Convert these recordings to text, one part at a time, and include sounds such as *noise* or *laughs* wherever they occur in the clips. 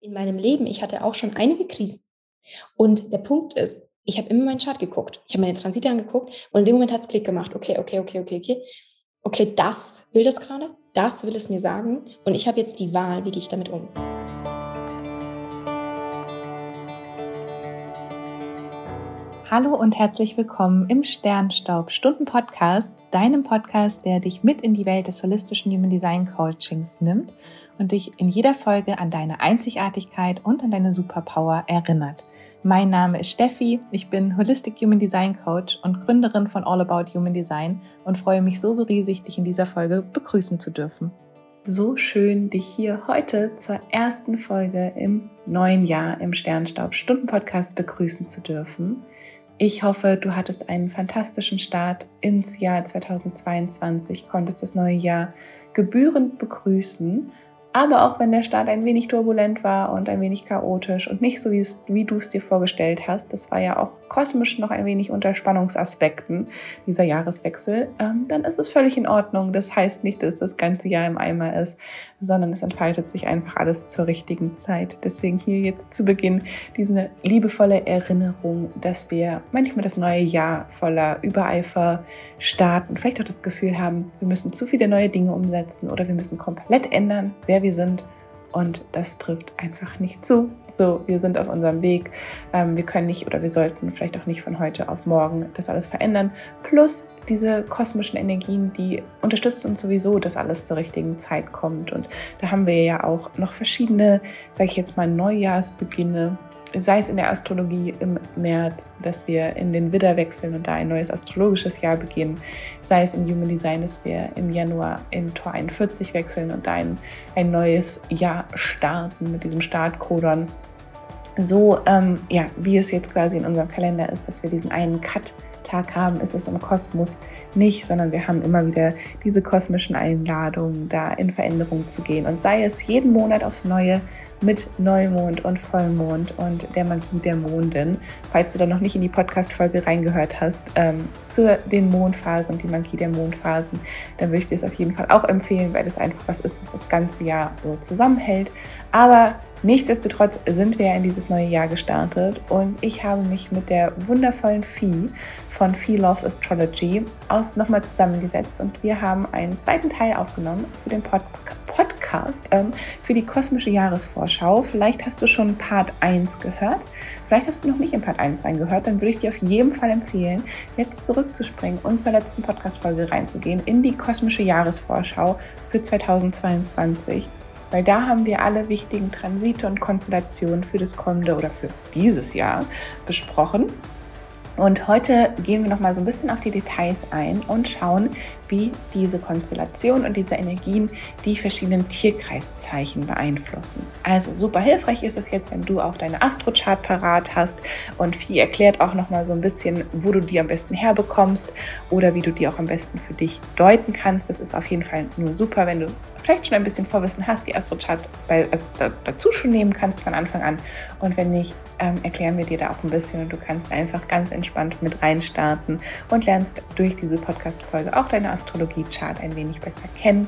in meinem Leben, ich hatte auch schon einige Krisen. Und der Punkt ist, ich habe immer meinen Chart geguckt. Ich habe meine Transite angeguckt und in dem Moment hat es Klick gemacht. Okay, okay, okay, okay, okay. Okay, das will das gerade, das will es mir sagen und ich habe jetzt die Wahl, wie gehe ich damit um. Hallo und herzlich willkommen im Sternstaub Stunden Podcast, deinem Podcast, der dich mit in die Welt des holistischen Human Design Coachings nimmt und dich in jeder Folge an deine Einzigartigkeit und an deine Superpower erinnert. Mein Name ist Steffi, ich bin Holistic Human Design Coach und Gründerin von All About Human Design und freue mich so, so riesig, dich in dieser Folge begrüßen zu dürfen. So schön, dich hier heute zur ersten Folge im neuen Jahr im Sternstaub Stunden Podcast begrüßen zu dürfen. Ich hoffe, du hattest einen fantastischen Start ins Jahr 2022, konntest das neue Jahr gebührend begrüßen. Aber auch wenn der Start ein wenig turbulent war und ein wenig chaotisch und nicht so, wie du es dir vorgestellt hast, das war ja auch kosmisch noch ein wenig unter Spannungsaspekten, dieser Jahreswechsel, ähm, dann ist es völlig in Ordnung. Das heißt nicht, dass das ganze Jahr im Eimer ist, sondern es entfaltet sich einfach alles zur richtigen Zeit. Deswegen hier jetzt zu Beginn diese liebevolle Erinnerung, dass wir manchmal das neue Jahr voller Übereifer starten, vielleicht auch das Gefühl haben, wir müssen zu viele neue Dinge umsetzen oder wir müssen komplett ändern, wer wir sind. Und das trifft einfach nicht zu. So, wir sind auf unserem Weg. Ähm, wir können nicht oder wir sollten vielleicht auch nicht von heute auf morgen das alles verändern. Plus diese kosmischen Energien, die unterstützen uns sowieso, dass alles zur richtigen Zeit kommt. Und da haben wir ja auch noch verschiedene, sage ich jetzt mal, Neujahrsbeginne sei es in der Astrologie im März, dass wir in den Widder wechseln und da ein neues astrologisches Jahr beginnen, sei es im Human Design, dass wir im Januar in Tor 41 wechseln und ein, ein neues Jahr starten mit diesem Startkodon. So, ähm, ja, wie es jetzt quasi in unserem Kalender ist, dass wir diesen einen Cut Tag haben, ist es im Kosmos nicht, sondern wir haben immer wieder diese kosmischen Einladungen, da in Veränderung zu gehen. Und sei es jeden Monat aufs Neue mit Neumond und Vollmond und der Magie der Mondin. Falls du da noch nicht in die Podcast-Folge reingehört hast, ähm, zu den Mondphasen und die Magie der Mondphasen, dann würde ich dir es auf jeden Fall auch empfehlen, weil es einfach was ist, was das ganze Jahr so zusammenhält. Aber Nichtsdestotrotz sind wir ja in dieses neue Jahr gestartet und ich habe mich mit der wundervollen Vieh von Vieh Loves Astrology aus nochmal zusammengesetzt und wir haben einen zweiten Teil aufgenommen für den Pod Podcast, ähm, für die kosmische Jahresvorschau. Vielleicht hast du schon Part 1 gehört, vielleicht hast du noch nicht in Part 1 reingehört, dann würde ich dir auf jeden Fall empfehlen, jetzt zurückzuspringen und zur letzten Podcast-Folge reinzugehen in die kosmische Jahresvorschau für 2022 weil da haben wir alle wichtigen Transite und Konstellationen für das kommende oder für dieses Jahr besprochen. Und heute gehen wir noch mal so ein bisschen auf die Details ein und schauen, wie diese Konstellation und diese Energien die verschiedenen Tierkreiszeichen beeinflussen. Also super hilfreich ist es jetzt, wenn du auch deine Astrochart parat hast und Vieh erklärt auch noch mal so ein bisschen, wo du die am besten herbekommst oder wie du die auch am besten für dich deuten kannst. Das ist auf jeden Fall nur super, wenn du vielleicht schon ein bisschen Vorwissen hast, die Astrochart also da, dazu schon nehmen kannst von Anfang an. Und wenn nicht, ähm, erklären wir dir da auch ein bisschen und du kannst einfach ganz entspannt mit reinstarten und lernst durch diese Podcast-Folge auch deine Astrologie-Chart ein wenig besser kennen.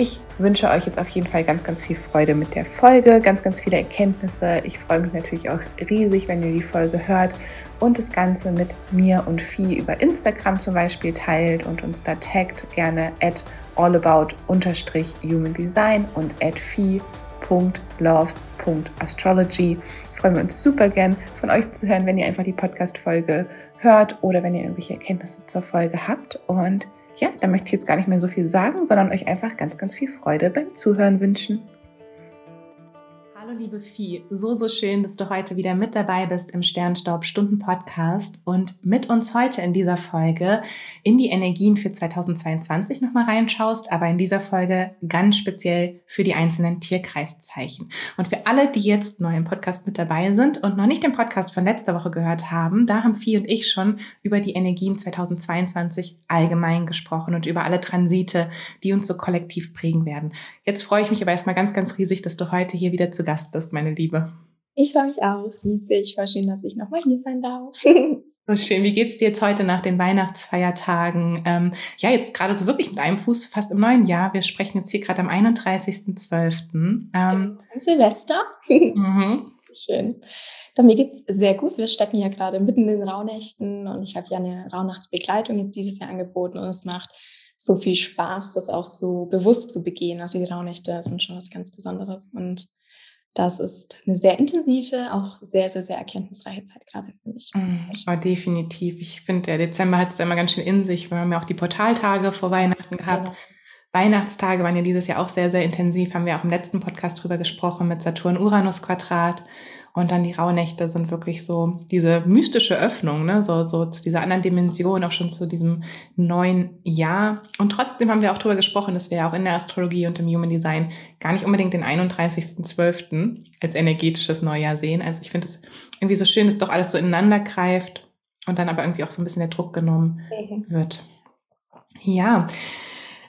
Ich wünsche euch jetzt auf jeden Fall ganz, ganz viel Freude mit der Folge, ganz, ganz viele Erkenntnisse. Ich freue mich natürlich auch riesig, wenn ihr die Folge hört und das Ganze mit mir und Vieh über Instagram zum Beispiel teilt und uns da taggt. Gerne at allabout-human design und at loves.astrology. Freuen wir uns super gern von euch zu hören, wenn ihr einfach die Podcast-Folge hört oder wenn ihr irgendwelche Erkenntnisse zur Folge habt. Und ja, da möchte ich jetzt gar nicht mehr so viel sagen, sondern euch einfach ganz, ganz viel Freude beim Zuhören wünschen. Hallo liebe Vieh, so, so schön, dass du heute wieder mit dabei bist im Sternstaub Stunden Podcast und mit uns heute in dieser Folge in die Energien für 2022 nochmal reinschaust, aber in dieser Folge ganz speziell für die einzelnen Tierkreiszeichen. Und für alle, die jetzt neu im Podcast mit dabei sind und noch nicht den Podcast von letzter Woche gehört haben, da haben Vieh und ich schon über die Energien 2022 allgemein gesprochen und über alle Transite, die uns so kollektiv prägen werden. Jetzt freue ich mich aber erstmal ganz, ganz riesig, dass du heute hier wieder zu Gast bist, meine Liebe. Ich freue mich auch riesig. Voll schön, dass ich nochmal hier sein darf. *laughs* *laughs* So schön. Wie geht's dir jetzt heute nach den Weihnachtsfeiertagen? Ähm, ja, jetzt gerade so wirklich mit einem Fuß fast im neuen Jahr. Wir sprechen jetzt hier gerade am 31.12. Ähm, Silvester. *laughs* Mhm. Schön. Doch, mir geht's sehr gut. Wir stecken ja gerade mitten in den Rauhnächten und ich habe ja eine Rauhnachtsbegleitung jetzt dieses Jahr angeboten und es macht so viel Spaß, das auch so bewusst zu begehen. Also die Rauhnächte sind schon was ganz Besonderes und das ist eine sehr intensive, auch sehr, sehr, sehr erkenntnisreiche Zeit gerade für mich. Mm, oh, definitiv. Ich finde, der Dezember hat es da immer ganz schön in sich. Wir haben ja auch die Portaltage vor Weihnachten gehabt. Genau. Weihnachtstage waren ja dieses Jahr auch sehr, sehr intensiv. Haben wir auch im letzten Podcast drüber gesprochen mit Saturn-Uranus-Quadrat. Und dann die Rauhnächte sind wirklich so diese mystische Öffnung, ne? so, so zu dieser anderen Dimension, auch schon zu diesem neuen Jahr. Und trotzdem haben wir auch darüber gesprochen, dass wir ja auch in der Astrologie und im Human Design gar nicht unbedingt den 31.12. als energetisches Neujahr sehen. Also ich finde es irgendwie so schön, dass doch alles so ineinander greift und dann aber irgendwie auch so ein bisschen der Druck genommen mhm. wird. Ja.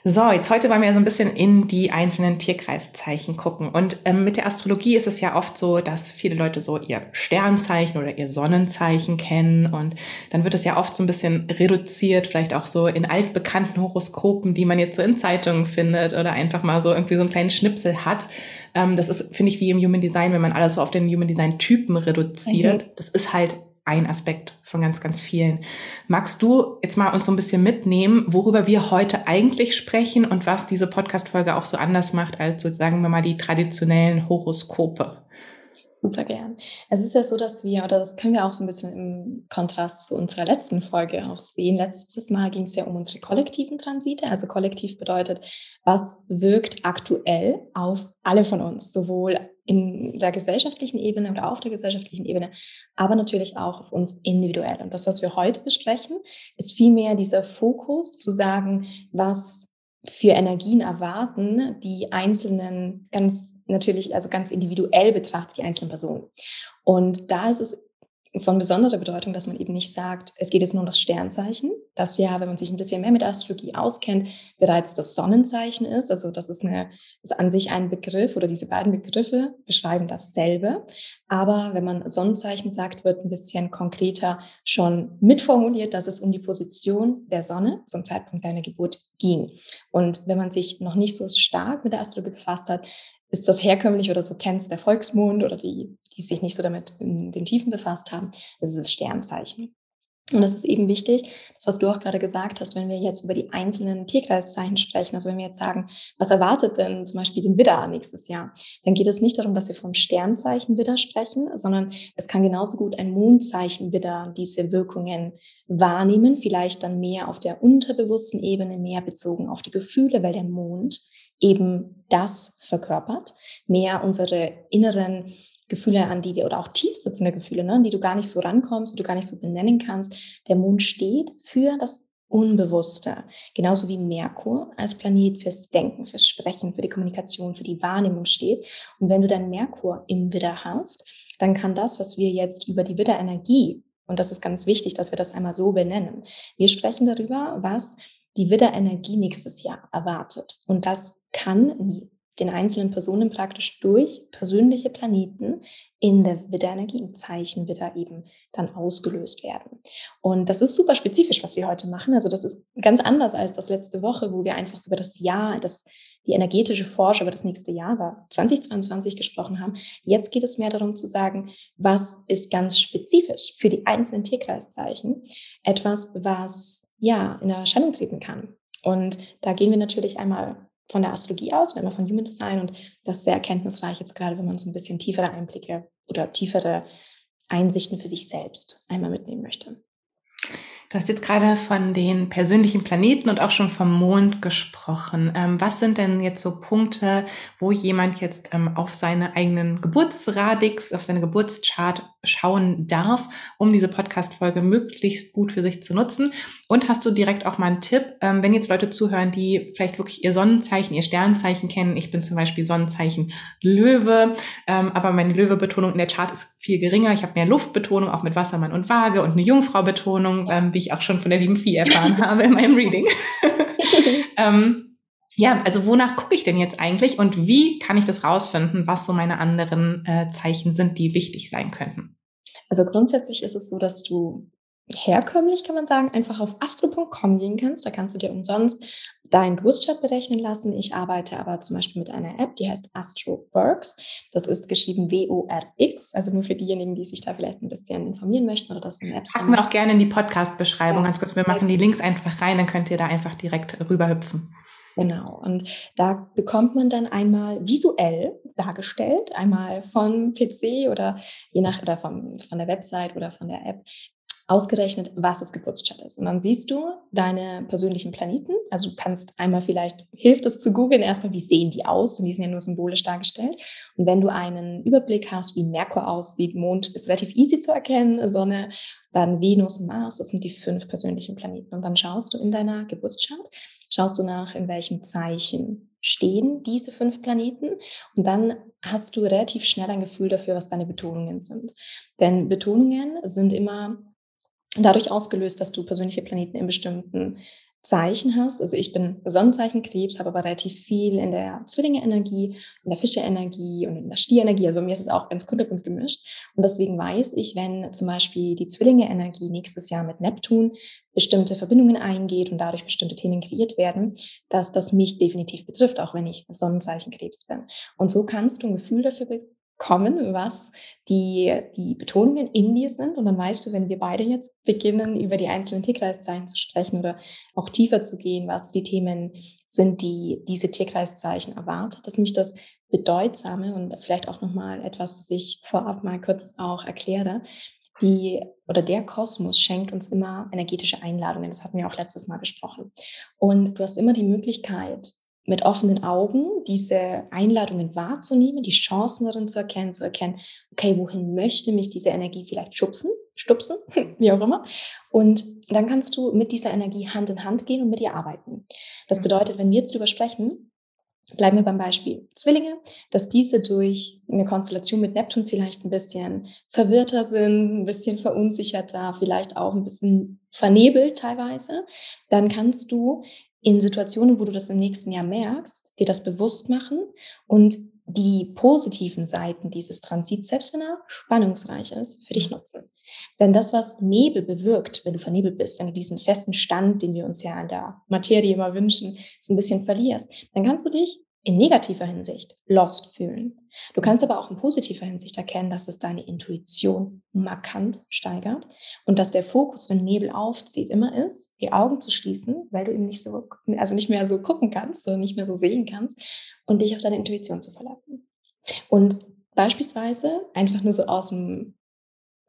So, jetzt heute wollen wir ja so ein bisschen in die einzelnen Tierkreiszeichen gucken. Und ähm, mit der Astrologie ist es ja oft so, dass viele Leute so ihr Sternzeichen oder ihr Sonnenzeichen kennen. Und dann wird es ja oft so ein bisschen reduziert, vielleicht auch so in altbekannten Horoskopen, die man jetzt so in Zeitungen findet oder einfach mal so irgendwie so einen kleinen Schnipsel hat. Ähm, das ist, finde ich, wie im Human Design, wenn man alles so auf den Human Design Typen reduziert. Mhm. Das ist halt ein Aspekt von ganz, ganz vielen. Magst du jetzt mal uns so ein bisschen mitnehmen, worüber wir heute eigentlich sprechen und was diese Podcast-Folge auch so anders macht als sozusagen wir mal die traditionellen Horoskope? Super gern. Es ist ja so, dass wir, oder das können wir auch so ein bisschen im Kontrast zu unserer letzten Folge auch sehen. Letztes Mal ging es ja um unsere kollektiven Transite. Also kollektiv bedeutet, was wirkt aktuell auf alle von uns, sowohl in der gesellschaftlichen Ebene oder auf der gesellschaftlichen Ebene, aber natürlich auch auf uns individuell. Und das, was wir heute besprechen, ist vielmehr dieser Fokus zu sagen, was für Energien erwarten die einzelnen ganz natürlich, also ganz individuell betrachtet, die einzelnen Personen. Und da ist es von besonderer Bedeutung, dass man eben nicht sagt, es geht jetzt nur um das Sternzeichen, das ja, wenn man sich ein bisschen mehr mit Astrologie auskennt, bereits das Sonnenzeichen ist. Also das ist, eine, ist an sich ein Begriff oder diese beiden Begriffe beschreiben dasselbe. Aber wenn man Sonnenzeichen sagt, wird ein bisschen konkreter schon mitformuliert, dass es um die Position der Sonne zum Zeitpunkt deiner Geburt ging. Und wenn man sich noch nicht so stark mit der Astrologie befasst hat, ist das herkömmlich oder so kennst der Volksmund oder die, die sich nicht so damit in den Tiefen befasst haben, das ist das Sternzeichen. Und das ist eben wichtig, das, was du auch gerade gesagt hast, wenn wir jetzt über die einzelnen Tierkreiszeichen sprechen, also wenn wir jetzt sagen, was erwartet denn zum Beispiel den Widder nächstes Jahr, dann geht es nicht darum, dass wir vom Sternzeichen Widder sprechen, sondern es kann genauso gut ein Mondzeichen Widder diese Wirkungen wahrnehmen, vielleicht dann mehr auf der unterbewussten Ebene, mehr bezogen auf die Gefühle, weil der Mond eben das verkörpert, mehr unsere inneren Gefühle, an die wir, oder auch tief sitzende Gefühle, ne, an die du gar nicht so rankommst, die du gar nicht so benennen kannst. Der Mond steht für das Unbewusste, genauso wie Merkur als Planet fürs Denken, fürs Sprechen, für die Kommunikation, für die Wahrnehmung steht. Und wenn du dann Merkur im Widder hast, dann kann das, was wir jetzt über die Widderenergie, und das ist ganz wichtig, dass wir das einmal so benennen, wir sprechen darüber, was die Widderenergie nächstes Jahr erwartet. Und das kann den einzelnen Personen praktisch durch persönliche Planeten in der Widderenergie, im Zeichen Widder eben dann ausgelöst werden. Und das ist super spezifisch, was wir heute machen. Also das ist ganz anders als das letzte Woche, wo wir einfach so über das Jahr, das, die energetische Forschung über das nächste Jahr war, 2022 gesprochen haben. Jetzt geht es mehr darum zu sagen, was ist ganz spezifisch für die einzelnen Tierkreiszeichen etwas, was ja in Erscheinung treten kann. Und da gehen wir natürlich einmal von der Astrologie aus, einmal von Human Design und das ist sehr erkenntnisreich jetzt gerade, wenn man so ein bisschen tiefere Einblicke oder tiefere Einsichten für sich selbst einmal mitnehmen möchte. Du hast jetzt gerade von den persönlichen Planeten und auch schon vom Mond gesprochen. Ähm, was sind denn jetzt so Punkte, wo jemand jetzt ähm, auf seine eigenen Geburtsradix, auf seine Geburtschart schauen darf, um diese Podcast-Folge möglichst gut für sich zu nutzen? Und hast du direkt auch mal einen Tipp, ähm, wenn jetzt Leute zuhören, die vielleicht wirklich ihr Sonnenzeichen, ihr Sternzeichen kennen? Ich bin zum Beispiel Sonnenzeichen Löwe, ähm, aber meine Löwe-Betonung in der Chart ist viel geringer. Ich habe mehr Luftbetonung, auch mit Wassermann und Waage und eine Jungfrau-Betonung, ähm, ich auch schon von der lieben Vieh erfahren *laughs* habe in meinem Reading. *laughs* ja, also wonach gucke ich denn jetzt eigentlich und wie kann ich das rausfinden, was so meine anderen äh, Zeichen sind, die wichtig sein könnten? Also grundsätzlich ist es so, dass du herkömmlich, kann man sagen, einfach auf astro.com gehen kannst. Da kannst du dir umsonst deinen Geburtstag berechnen lassen. Ich arbeite aber zum Beispiel mit einer App, die heißt AstroWorks. Das ist geschrieben W-O-R-X, also nur für diejenigen, die sich da vielleicht ein bisschen informieren möchten oder das in Apps. Packen wir auch gerne in die Podcast-Beschreibung. Ja. Ganz kurz, wir machen die Links einfach rein, dann könnt ihr da einfach direkt rüberhüpfen. Genau. Und da bekommt man dann einmal visuell dargestellt, einmal vom PC oder je nach oder vom, von der Website oder von der App ausgerechnet, was das Geburtstag ist. Und dann siehst du deine persönlichen Planeten. Also du kannst einmal vielleicht, hilft es zu googeln, erstmal, wie sehen die aus? Denn die sind ja nur symbolisch dargestellt. Und wenn du einen Überblick hast, wie Merkur aussieht, Mond ist relativ easy zu erkennen, Sonne, dann Venus Mars, das sind die fünf persönlichen Planeten. Und dann schaust du in deiner Geburtschart, schaust du nach, in welchen Zeichen stehen diese fünf Planeten und dann hast du relativ schnell ein Gefühl dafür, was deine Betonungen sind. Denn Betonungen sind immer dadurch ausgelöst, dass du persönliche Planeten in bestimmten Zeichen hast. Also ich bin Sonnenzeichen Krebs, habe aber relativ viel in der Zwillinge-Energie, in der Fische-Energie und in der Stier-Energie. Also bei mir ist es auch ganz kunterbunt gemischt. Und deswegen weiß ich, wenn zum Beispiel die Zwillinge-Energie nächstes Jahr mit Neptun bestimmte Verbindungen eingeht und dadurch bestimmte Themen kreiert werden, dass das mich definitiv betrifft, auch wenn ich Sonnenzeichen Krebs bin. Und so kannst du ein Gefühl dafür kommen, was die, die Betonungen in dir sind. Und dann weißt du, wenn wir beide jetzt beginnen, über die einzelnen Tierkreiszeichen zu sprechen oder auch tiefer zu gehen, was die Themen sind, die diese Tierkreiszeichen erwartet, dass mich das Bedeutsame und vielleicht auch nochmal etwas, das ich vorab mal kurz auch erkläre, die oder der Kosmos schenkt uns immer energetische Einladungen. Das hatten wir auch letztes Mal besprochen. Und du hast immer die Möglichkeit, mit offenen Augen diese Einladungen wahrzunehmen, die Chancen darin zu erkennen, zu erkennen, okay, wohin möchte mich diese Energie vielleicht schubsen, stupsen, *laughs* wie auch immer. Und dann kannst du mit dieser Energie Hand in Hand gehen und mit ihr arbeiten. Das mhm. bedeutet, wenn wir jetzt darüber sprechen, Bleiben wir beim Beispiel Zwillinge, dass diese durch eine Konstellation mit Neptun vielleicht ein bisschen verwirrter sind, ein bisschen verunsicherter, vielleicht auch ein bisschen vernebelt teilweise, dann kannst du in Situationen, wo du das im nächsten Jahr merkst, dir das bewusst machen und die positiven Seiten dieses Transits, selbst wenn er spannungsreich ist, für dich nutzen. Denn das, was Nebel bewirkt, wenn du vernebelt bist, wenn du diesen festen Stand, den wir uns ja in der Materie immer wünschen, so ein bisschen verlierst, dann kannst du dich in negativer Hinsicht lost fühlen. Du mhm. kannst aber auch in positiver Hinsicht erkennen, dass es deine Intuition markant steigert und dass der Fokus, wenn Nebel aufzieht, immer ist, die Augen zu schließen, weil du eben nicht so, also nicht mehr so gucken kannst oder nicht mehr so sehen kannst und dich auf deine Intuition zu verlassen. Und beispielsweise einfach nur so aus dem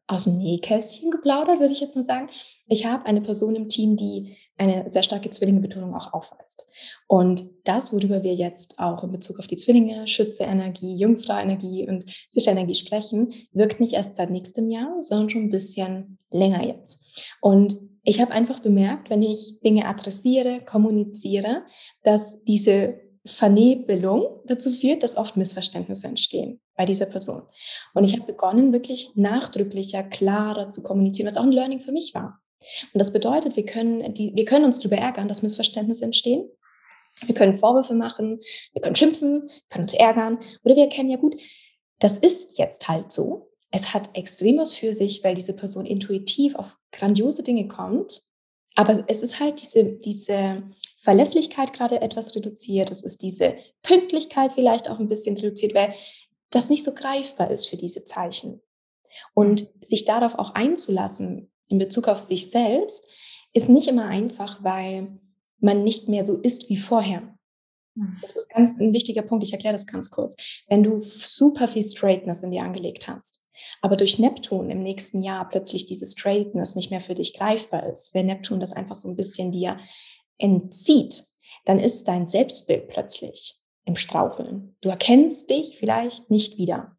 aus dem Nähkästchen geplaudert, würde ich jetzt mal sagen. Ich habe eine Person im Team, die eine sehr starke Zwillingebetonung auch aufweist. Und das, worüber wir jetzt auch in Bezug auf die Zwillinge, Schütze-Energie, Jungfrau-Energie und Fischenergie sprechen, wirkt nicht erst seit nächstem Jahr, sondern schon ein bisschen länger jetzt. Und ich habe einfach bemerkt, wenn ich Dinge adressiere, kommuniziere, dass diese Vernebelung dazu führt, dass oft Missverständnisse entstehen bei dieser Person. Und ich habe begonnen, wirklich nachdrücklicher, klarer zu kommunizieren, was auch ein Learning für mich war. Und das bedeutet, wir können, die, wir können uns darüber ärgern, dass Missverständnisse entstehen. Wir können Vorwürfe machen, wir können schimpfen, können uns ärgern. Oder wir erkennen ja gut, das ist jetzt halt so. Es hat extrem was für sich, weil diese Person intuitiv auf grandiose Dinge kommt. Aber es ist halt diese, diese Verlässlichkeit gerade etwas reduziert. Es ist diese Pünktlichkeit vielleicht auch ein bisschen reduziert, weil das nicht so greifbar ist für diese Zeichen. Und sich darauf auch einzulassen, in Bezug auf sich selbst ist nicht immer einfach, weil man nicht mehr so ist wie vorher. Hm. Das ist ganz ein wichtiger Punkt. Ich erkläre das ganz kurz. Wenn du super viel Straightness in dir angelegt hast, aber durch Neptun im nächsten Jahr plötzlich diese Straightness nicht mehr für dich greifbar ist, wenn Neptun das einfach so ein bisschen dir entzieht, dann ist dein Selbstbild plötzlich im Straucheln. Du erkennst dich vielleicht nicht wieder.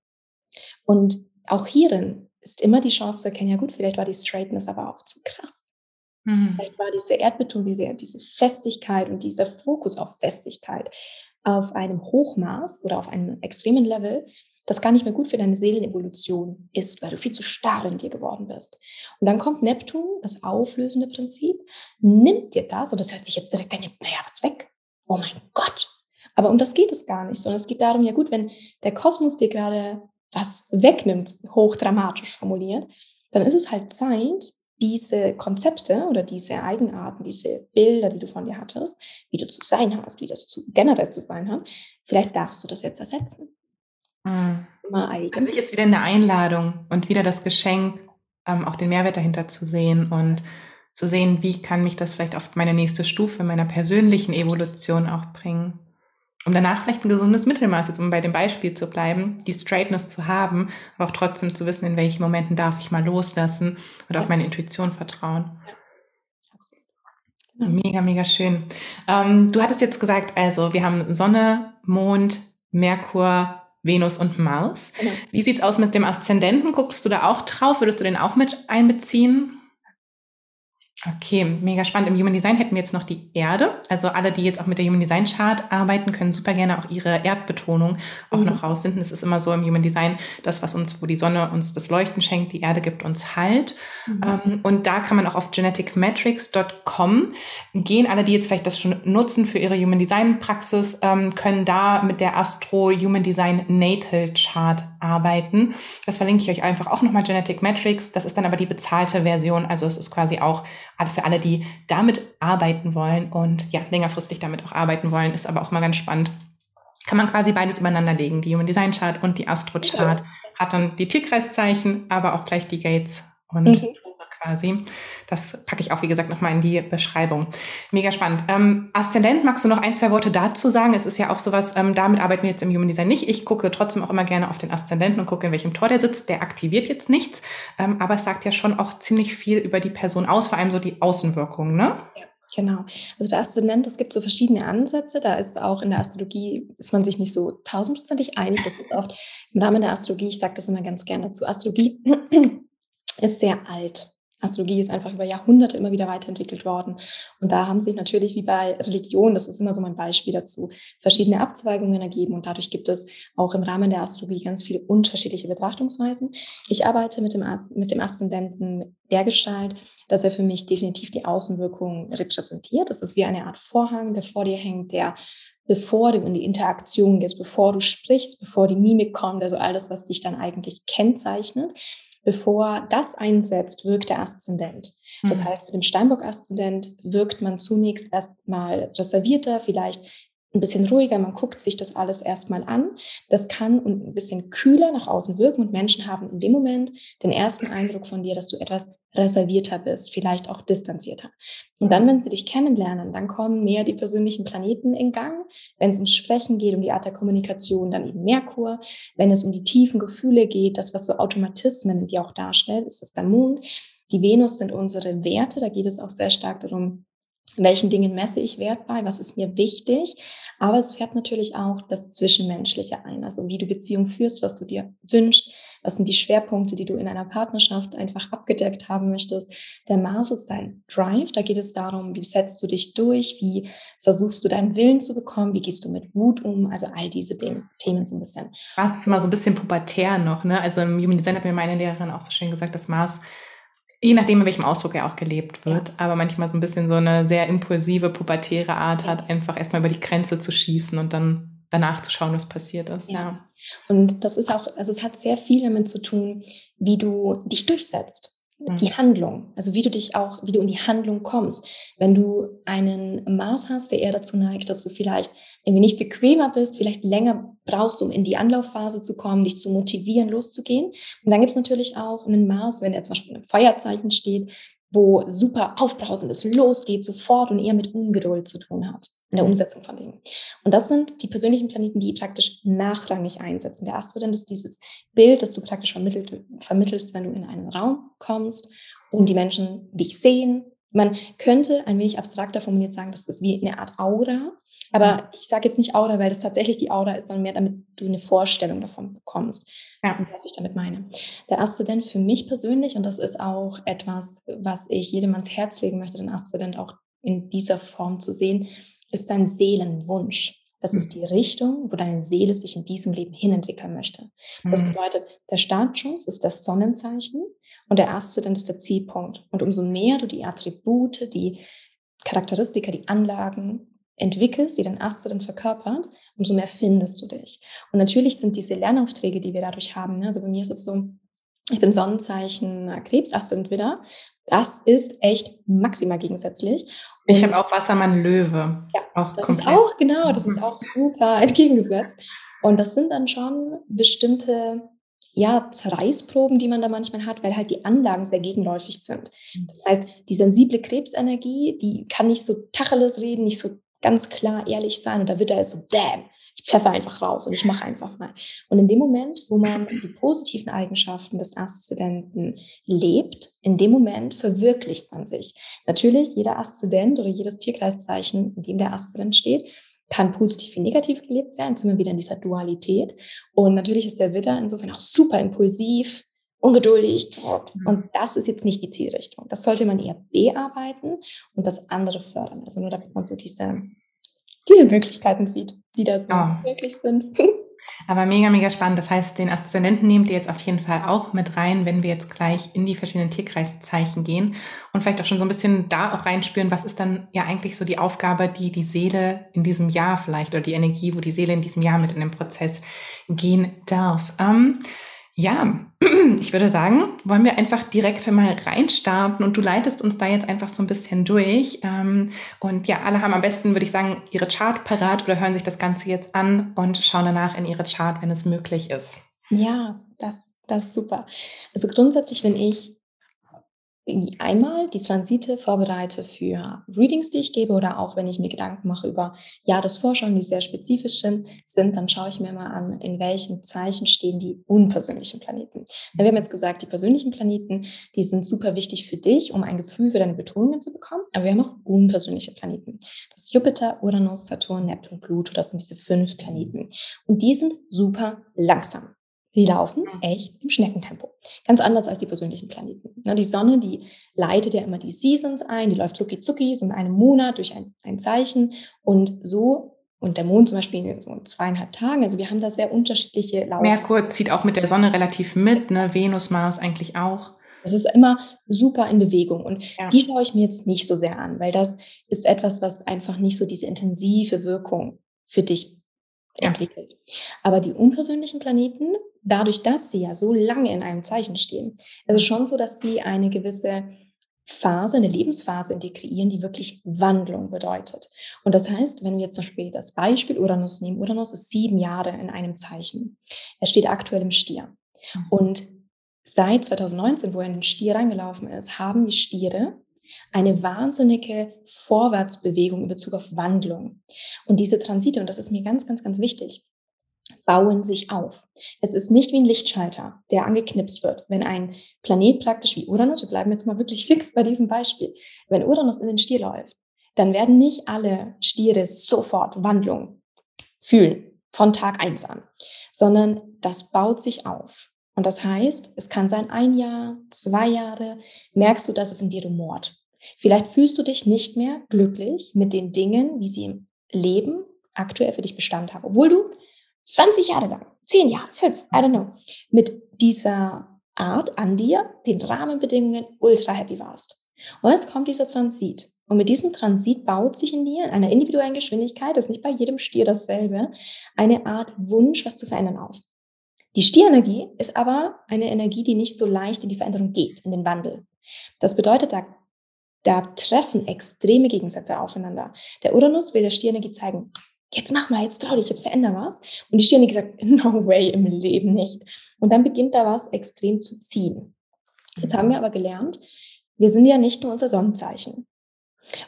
Und auch hierin ist immer die Chance zu erkennen, ja gut, vielleicht war die Straightness aber auch zu krass. Mhm. Vielleicht war diese Erdbeton, diese, diese Festigkeit und dieser Fokus auf Festigkeit auf einem Hochmaß oder auf einem extremen Level, das gar nicht mehr gut für deine Seelenevolution ist, weil du viel zu starr in dir geworden bist. Und dann kommt Neptun, das auflösende Prinzip, nimmt dir das, und das hört sich jetzt direkt an, naja, was weg? Oh mein Gott. Aber um das geht es gar nicht, sondern es geht darum, ja gut, wenn der Kosmos dir gerade was wegnimmt, hochdramatisch formuliert, dann ist es halt Zeit, diese Konzepte oder diese Eigenarten, diese Bilder, die du von dir hattest, wie du zu sein hast, wie das zu, generell zu sein hat, vielleicht darfst du das jetzt ersetzen. Mhm. Immer eigen. An sich ist wieder eine Einladung und wieder das Geschenk, ähm, auch den Mehrwert dahinter zu sehen und zu sehen, wie kann mich das vielleicht auf meine nächste Stufe meiner persönlichen Evolution auch bringen. Um danach vielleicht ein gesundes Mittelmaß, jetzt um bei dem Beispiel zu bleiben, die Straightness zu haben, aber auch trotzdem zu wissen, in welchen Momenten darf ich mal loslassen und auf meine Intuition vertrauen. Mega, mega schön. Ähm, du hattest jetzt gesagt, also wir haben Sonne, Mond, Merkur, Venus und Mars. Genau. Wie sieht's aus mit dem Aszendenten? Guckst du da auch drauf? Würdest du den auch mit einbeziehen? Okay, mega spannend. Im Human Design hätten wir jetzt noch die Erde. Also alle, die jetzt auch mit der Human Design Chart arbeiten, können super gerne auch ihre Erdbetonung auch mhm. noch rausfinden. Es ist immer so im Human Design, das, was uns, wo die Sonne uns das Leuchten schenkt, die Erde gibt uns Halt. Mhm. Ähm, und da kann man auch auf geneticmetrics.com gehen. Alle, die jetzt vielleicht das schon nutzen für ihre Human Design Praxis, ähm, können da mit der Astro Human Design Natal Chart arbeiten. Das verlinke ich euch einfach auch nochmal Genetic Metrics. Das ist dann aber die bezahlte Version. Also es ist quasi auch für alle, die damit arbeiten wollen und ja, längerfristig damit auch arbeiten wollen, ist aber auch mal ganz spannend. Kann man quasi beides übereinander legen. Die Human Design Chart und die Astro Chart hat dann die Tierkreiszeichen, aber auch gleich die Gates und mhm quasi. Das packe ich auch, wie gesagt, nochmal in die Beschreibung. Mega spannend. Ähm, Aszendent, magst du noch ein, zwei Worte dazu sagen? Es ist ja auch sowas, ähm, damit arbeiten wir jetzt im Human Design nicht. Ich gucke trotzdem auch immer gerne auf den Aszendenten und gucke, in welchem Tor der sitzt. Der aktiviert jetzt nichts, ähm, aber es sagt ja schon auch ziemlich viel über die Person aus, vor allem so die Außenwirkungen, ne? Genau. Also der Aszendent, es gibt so verschiedene Ansätze. Da ist auch in der Astrologie, ist man sich nicht so tausendprozentig einig. Das ist oft im Rahmen der Astrologie, ich sage das immer ganz gerne dazu, Astrologie *clears throat* ist sehr alt. Astrologie ist einfach über Jahrhunderte immer wieder weiterentwickelt worden. Und da haben sich natürlich wie bei Religion, das ist immer so mein Beispiel dazu, verschiedene Abzweigungen ergeben. Und dadurch gibt es auch im Rahmen der Astrologie ganz viele unterschiedliche Betrachtungsweisen. Ich arbeite mit dem, mit dem Aszendenten der Gestalt, dass er für mich definitiv die Außenwirkung repräsentiert. Das ist wie eine Art Vorhang, der vor dir hängt, der bevor du in die Interaktion gehst, bevor du sprichst, bevor die Mimik kommt, also alles, was dich dann eigentlich kennzeichnet, Bevor das einsetzt, wirkt der Aszendent. Das mhm. heißt, mit dem Steinbock-Aszendent wirkt man zunächst erstmal reservierter, vielleicht ein bisschen ruhiger, man guckt sich das alles erstmal an. Das kann ein bisschen kühler nach außen wirken und Menschen haben in dem Moment den ersten Eindruck von dir, dass du etwas reservierter bist, vielleicht auch distanzierter. Und dann, wenn sie dich kennenlernen, dann kommen mehr die persönlichen Planeten in Gang. Wenn es ums Sprechen geht, um die Art der Kommunikation, dann eben Merkur. Wenn es um die tiefen Gefühle geht, das, was so Automatismen die auch darstellt, ist das der Mond. Die Venus sind unsere Werte. Da geht es auch sehr stark darum, welchen Dingen messe ich Wert bei, was ist mir wichtig. Aber es fährt natürlich auch das Zwischenmenschliche ein, also wie du Beziehung führst, was du dir wünschst, was sind die Schwerpunkte, die du in einer Partnerschaft einfach abgedeckt haben möchtest. Der Mars ist dein Drive, da geht es darum, wie setzt du dich durch, wie versuchst du deinen Willen zu bekommen, wie gehst du mit Wut um, also all diese Themen so ein bisschen. Mars ist immer so ein bisschen pubertär noch, ne? Also im Human Design hat mir meine Lehrerin auch so schön gesagt, dass Mars je nachdem, in welchem Ausdruck er auch gelebt wird, ja. aber manchmal so ein bisschen so eine sehr impulsive, pubertäre Art hat, einfach erstmal über die Grenze zu schießen und dann danach zu schauen, was passiert ist. Ja. ja. Und das ist auch, also es hat sehr viel damit zu tun, wie du dich durchsetzt die mhm. Handlung, also wie du dich auch, wie du in die Handlung kommst. Wenn du einen Maß hast, der eher dazu neigt, dass du vielleicht irgendwie nicht bequemer bist, vielleicht länger brauchst, um in die Anlaufphase zu kommen, dich zu motivieren, loszugehen. Und dann gibt es natürlich auch einen Maß, wenn der zum Beispiel ein Feuerzeichen steht, wo super aufbrausendes losgeht sofort und eher mit Ungeduld zu tun hat in der Umsetzung von Dingen. Und das sind die persönlichen Planeten, die praktisch nachrangig einsetzen. Der Aszendent ist dieses Bild, das du praktisch vermittelst, wenn du in einen Raum kommst und die Menschen dich sehen. Man könnte ein wenig abstrakter formuliert sagen, das ist wie eine Art Aura. Aber mhm. ich sage jetzt nicht Aura, weil das tatsächlich die Aura ist, sondern mehr, damit du eine Vorstellung davon bekommst, ja. was ich damit meine. Der Aszendent für mich persönlich, und das ist auch etwas, was ich jedem ans Herz legen möchte, den Aszendent auch in dieser Form zu sehen, ist dein Seelenwunsch. Das ist hm. die Richtung, wo deine Seele sich in diesem Leben hinentwickeln möchte. Das hm. bedeutet, der Startschuss ist das Sonnenzeichen und der erste dann ist der Zielpunkt. Und umso mehr du die Attribute, die Charakteristika, die Anlagen entwickelst, die dein dann verkörpert, umso mehr findest du dich. Und natürlich sind diese Lernaufträge, die wir dadurch haben, ne, also bei mir ist es so, Ich bin Sonnenzeichen äh, Krebs, Aszendent Widder. Das ist echt maximal gegensätzlich. Und ich habe auch Wassermann Löwe. Ja, auch das komplett. ist auch, genau, das *laughs* ist auch super *laughs* entgegengesetzt. Und das sind dann schon bestimmte ja, Zerreißproben, die man da manchmal hat, weil halt die Anlagen sehr gegenläufig sind. Mhm. Das heißt, die sensible Krebsenergie, die kann nicht so Tacheles reden, nicht so ganz klar ehrlich sein und da wird er so bam, ich pfeffer einfach raus und ich mache einfach mal. Und in dem Moment, wo man *laughs* die positiven Eigenschaften des Aszendenten lebt, in dem Moment verwirklicht man sich. Natürlich, jeder Aszendent oder jedes Tierkreiszeichen, in dem der Aszendent steht, kann positiv wie negativ gelebt werden. Sind wir wieder in dieser Dualität. Und natürlich ist der Widder insofern auch super impulsiv, ungeduldig. Und das ist jetzt nicht die Zielrichtung. Das sollte man eher bearbeiten und das andere fördern. Also nur damit man so diese, diese Möglichkeiten sieht, die da so oh. möglich sind. *laughs* Aber mega, mega spannend. Das heißt, den Aszendenten nehmt ihr jetzt auf jeden Fall auch mit rein, wenn wir jetzt gleich in die verschiedenen Tierkreiszeichen gehen und vielleicht auch schon so ein bisschen da auch reinspüren, was ist dann ja eigentlich so die Aufgabe, die die Seele in diesem Jahr vielleicht oder die Energie, wo die Seele in diesem Jahr mit in den Prozess gehen darf. Ähm, ja, *clears throat* ich würde sagen, wollen wir einfach direkt mal reinstarten und du leitest uns da jetzt einfach so ein bisschen durch. Ähm, und ja, alle haben am besten, würde ich sagen, ihre Chart parat oder hören sich das Ganze jetzt an und schauen danach in ihre Chart, wenn es möglich ist. Ja, das, das ist super. Also grundsätzlich, wenn ich einmal die Transite vorbereite für Readings, die ich gebe oder auch wenn ich mir Gedanken mache über Jahresvorschauen, die sehr spezifisch sind, dann schaue ich mir mal an, in welchem Zeichen stehen die unpersönlichen Planeten. Wir haben jetzt gesagt, die persönlichen Planeten, die sind super wichtig für dich, um ein Gefühl für deine Betonungen zu bekommen. Aber wir haben auch unpersönliche Planeten. Das Jupiter, Uranus, Saturn, Neptun, Pluto, das sind diese fünf Planeten. Und die sind super langsam. Die laufen mhm. echt im Schneckentempo. Ganz anders als die persönlichen Planeten. Die Sonne, die leitet ja immer die Seasons ein, die läuft rucki zucki, so in einem Monat durch ein, ein Zeichen und so und der Mond zum Beispiel in so zweieinhalb Tagen. Also wir haben da sehr unterschiedliche Lauf. Merkur zieht auch mit der Sonne relativ mit, ne? Venus, Mars eigentlich auch. Das ist immer super in Bewegung und ja. die schaue ich mir jetzt nicht so sehr an, weil das ist etwas, was einfach nicht so diese intensive Wirkung für dich ja. entwickelt. Aber die unpersönlichen Planeten, dadurch, dass sie ja so lange in einem Zeichen stehen, ist es schon so, dass sie eine gewisse Phase, eine Lebensphase integrieren, die wirklich Wandlung bedeutet. Und das heißt, wenn wir jetzt zum Beispiel das Beispiel Uranus nehmen, Uranus ist sieben Jahre in einem Zeichen. Er steht aktuell im Stier. Mhm. Und seit 2019, wo er in den Stier reingelaufen ist, haben die Stiere eine wahnsinnige Vorwärtsbewegung in Bezug auf Wandlung. Und diese Transite, und das ist mir ganz, ganz, ganz wichtig, bauen sich auf. Es ist nicht wie ein Lichtschalter, der angeknipst wird. Wenn ein Planet praktisch wie Uranus, wir bleiben jetzt mal wirklich *laughs* fix bei diesem Beispiel, wenn Uranus in den Stier läuft, dann werden nicht alle Stiere sofort Wandlung fühlen, von Tag eins an, sondern das baut sich auf. Und das heißt, es kann sein ein Jahr, zwei Jahre, merkst du, dass es in dir rumort. Vielleicht fühlst du dich nicht mehr glücklich mit den Dingen, wie sie im Leben aktuell für dich Bestand haben, obwohl du 20 Jahre lang, 10 Jahre, 5, I don't know, mit dieser Art an dir, den Rahmenbedingungen ultra happy warst. Und jetzt kommt dieser Transit. Und mit diesem Transit baut sich in dir in einer individuellen Geschwindigkeit, das ist nicht bei jedem Stier dasselbe, eine Art Wunsch, was zu verändern auf. Die Stierenergie ist aber eine Energie, die nicht so leicht in die Veränderung geht, in den Wandel. Das bedeutet, da, da treffen extreme Gegensätze aufeinander. Der Uranus will der Stierenergie zeigen, jetzt mach mal, jetzt trau dich, jetzt veränder was. Und die Stierenergie sagt, *laughs* no way, im Leben nicht. Und dann beginnt da was extrem zu ziehen. Jetzt haben wir aber gelernt, wir sind ja nicht nur unser Sonnenzeichen.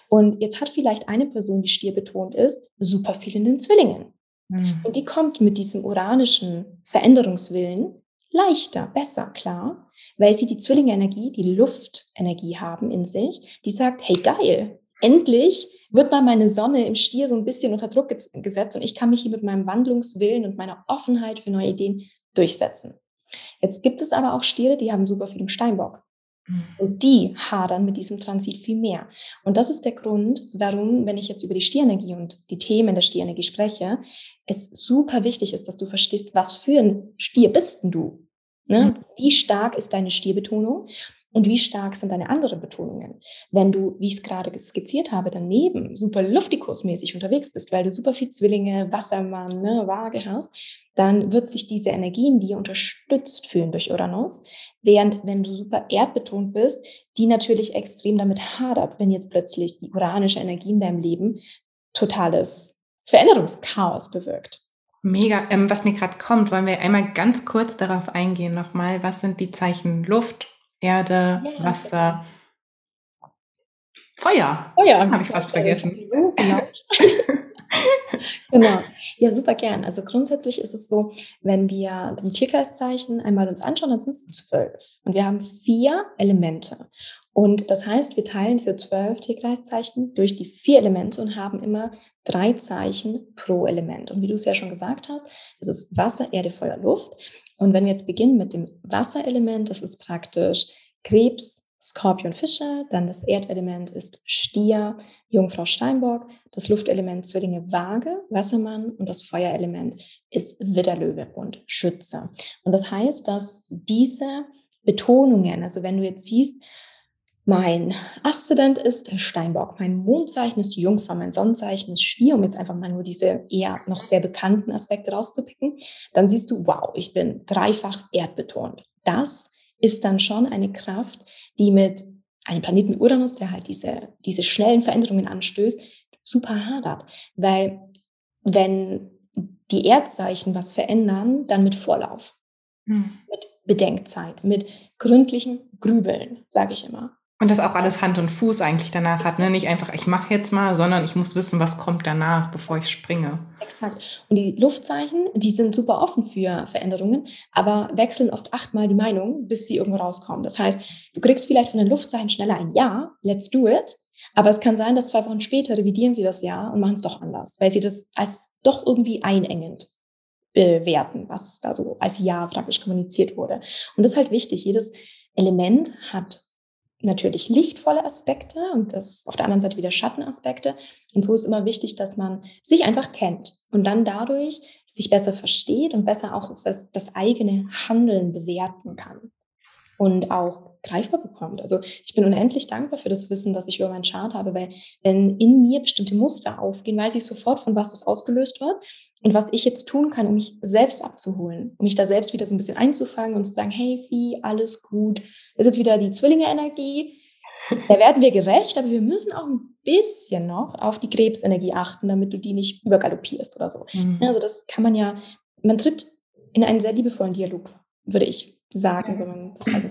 Und jetzt hat vielleicht eine Person, die Stier betont ist, super viel in den Zwillingen. Mhm. Und die kommt mit diesem uranischen Veränderungswillen leichter, besser klar, weil sie die Zwillinge-Energie, die Luftenergie haben in sich, die sagt, hey geil, endlich wird mal meine Sonne im Stier so ein bisschen unter Druck gesetzt und ich kann mich hier mit meinem Wandlungswillen und meiner Offenheit für neue Ideen durchsetzen. Jetzt gibt es aber auch Stiere, die haben super viel im Steinbock. Mhm. Und die hadern mit diesem Transit viel mehr. Und das ist der Grund, warum, wenn ich jetzt über die Stierenergie und die Themen der Stierenergie spreche, es super wichtig ist, dass du verstehst, was für ein Stier bist denn du? Ne? Mhm. Wie stark ist deine Stierbetonung? Und wie stark sind deine anderen Betonungen. Wenn du, wie ich es gerade skizziert habe, daneben super luftikusmäßig unterwegs bist, weil du super viel Zwillinge, Wassermann, ne, Waage hast, dann wird sich diese Energien die unterstützt fühlen durch Uranus, während wenn du super erdbetont bist, die natürlich extrem damit hadert, wenn jetzt plötzlich die uranische Energie in deinem Leben totales Veränderungschaos bewirkt. Mega. Ähm, was mir gerade kommt, wollen wir einmal ganz kurz darauf eingehen nochmal. Was sind die Zeichen Luft, Erde, ja, Wasser, Feuer? Feuer. Habe ich fast vergessen. So, genau. *laughs* genau. Ja, super gern. Also grundsätzlich ist es so, wenn wir die Tierkreiszeichen einmal uns anschauen, dann sind es zwölf. Und wir haben vier Elemente. Und das heißt, wir teilen diese zwölf Tierkreiszeichen durch die vier Elemente und haben immer drei Zeichen pro Element. Und wie du es ja schon gesagt hast, es ist Wasser, Erde, Feuer, Luft. Und wenn wir jetzt beginnen mit dem Wasserelement, das ist praktisch Krebs, Skorpion, Fische. Dann das Erdelement ist Stier, Jungfrau, Steinbock. Das Luftelement Zwillinge, Waage, Wassermann. Und das Feuerelement ist Widderlöwe und Schütze. Und das heißt, dass diese Betonungen, also wenn du jetzt siehst, mein Aszendent ist Steinbock, mein Mondzeichen ist Jungfrau, mein Sonnenzeichen ist Stier, um jetzt einfach mal nur diese eher noch sehr bekannten Aspekte rauszupicken. Dann siehst du, wow, ich bin dreifach erdbetont. Das ist dann schon eine Kraft, die mit einem Planeten Uranus, der halt diese, diese schnellen Veränderungen anstößt, super hadert. Weil wenn die Erdzeichen was verändern, dann mit Vorlauf, hm. mit Bedenkzeit, mit gründlichen Grübeln, sage ich immer. Und das auch alles Hand und Fuß eigentlich danach hat, ne? Nicht einfach, ich mache jetzt mal, sondern ich muss wissen, was kommt danach, bevor ich springe. Exakt. Und die Luftzeichen, die sind super offen für Veränderungen, aber wechseln oft achtmal die Meinung, bis sie irgendwo rauskommen. Das heißt, du kriegst vielleicht von den Luftzeichen schneller ein Ja, let's do it. Aber es kann sein, dass zwei Wochen später revidieren sie das Ja und machen es doch anders, weil sie das als doch irgendwie einengend bewerten, was da so als Ja praktisch kommuniziert wurde. Und das ist halt wichtig. Jedes Element hat natürlich lichtvolle Aspekte und das auf der anderen Seite wieder Schattenaspekte. Und so ist immer wichtig, dass man sich einfach kennt und dann dadurch sich besser versteht und besser auch das, das eigene Handeln bewerten kann und auch greifbar bekommt. Also ich bin unendlich dankbar für das Wissen, das ich über meinen Chart habe, weil wenn in mir bestimmte Muster aufgehen, weiß ich sofort, von was das ausgelöst wird und was ich jetzt tun kann, um mich selbst abzuholen, um mich da selbst wieder so ein bisschen einzufangen und zu sagen, hey, wie, alles gut. Das ist jetzt wieder die Zwillinge-Energie. *laughs* Da werden wir gerecht, aber wir müssen auch ein bisschen noch auf die Krebsenergie achten, damit du die nicht übergaloppierst oder so. Mhm. Also das kann man ja, man tritt in einen sehr liebevollen Dialog, würde ich sagen, man das *clears throat* also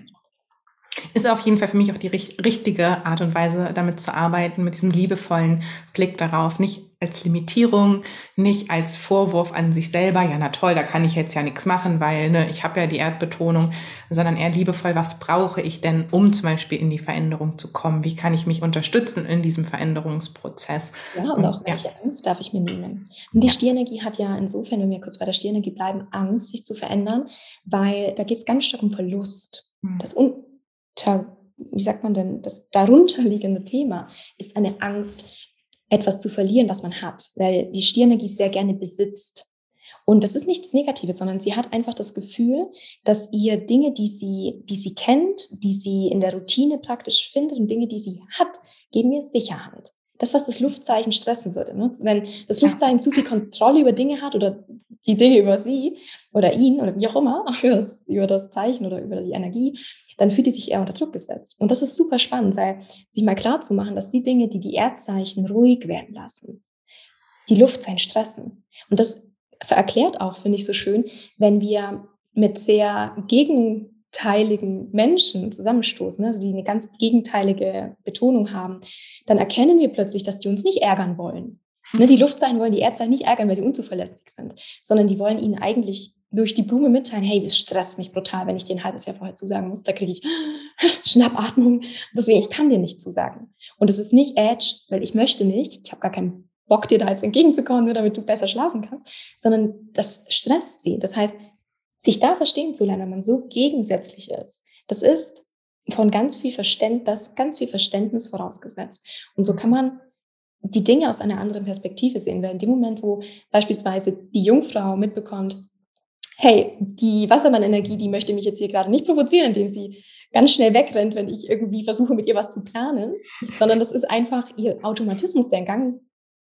ist auf jeden Fall für mich auch die richtige Art und Weise, damit zu arbeiten, mit diesem liebevollen Blick darauf. Nicht als Limitierung, nicht als Vorwurf an sich selber, ja, na toll, da kann ich jetzt ja nichts machen, weil ne, ich habe ja die Erdbetonung, sondern eher liebevoll, was brauche ich denn, um zum Beispiel in die Veränderung zu kommen? Wie kann ich mich unterstützen in diesem Veränderungsprozess? Ja, und auch welche ja. Angst darf ich mir nehmen? Und die ja. Stierenergie hat ja insofern, wenn wir kurz bei der Stierenergie bleiben, Angst, sich zu verändern, weil da geht es ganz stark um Verlust. Hm. Das Un wie sagt man denn, das darunterliegende Thema ist eine Angst, etwas zu verlieren, was man hat, weil die Stierenergie sehr gerne besitzt. Und das ist nichts Negatives, sondern sie hat einfach das Gefühl, dass ihr Dinge, die sie, die sie kennt, die sie in der Routine praktisch findet und Dinge, die sie hat, geben ihr Sicherheit. Das, was das Luftzeichen stressen würde. Ne? Wenn das Luftzeichen zu viel Kontrolle über Dinge hat oder die Dinge über sie oder ihn oder wie auch immer, *laughs* über das, über das Zeichen oder über die Energie, dann fühlt die sich eher unter Druck gesetzt. Und das ist super spannend, weil sich mal klar zu machen, dass die Dinge, die die Erdzeichen ruhig werden lassen, die Luftzeichen stressen. Und das erklärt auch, finde ich so schön, wenn wir mit sehr gegenteiligen Menschen zusammenstoßen, also die eine ganz gegenteilige Betonung haben, dann erkennen wir plötzlich, dass die uns nicht ärgern wollen. *laughs* Ne, die Luftzeichen wollen die Erdzeichen nicht ärgern, weil sie unzuverlässig sind, sondern die wollen ihnen eigentlich durch die Blume mitteilen, hey, es stresst mich brutal, wenn ich dir ein halbes Jahr vorher zusagen muss. Da kriege ich *laughs* Schnappatmung. Deswegen, ich kann dir nicht zusagen. Und es ist nicht Edge, weil ich möchte nicht, ich habe gar keinen Bock, dir da jetzt entgegenzukommen, nur damit du besser schlafen kannst, sondern das stresst sie. Das heißt, sich da verstehen zu lernen, wenn man so gegensätzlich ist, das ist von ganz viel Verständnis, ganz viel Verständnis vorausgesetzt. Und so kann man die Dinge aus einer anderen Perspektive sehen, weil in dem Moment, wo beispielsweise die Jungfrau mitbekommt, hey, die Wassermann-Energie, die möchte mich jetzt hier gerade nicht provozieren, indem sie ganz schnell wegrennt, wenn ich irgendwie versuche, mit ihr was zu planen, sondern das ist einfach ihr Automatismus, der in Gang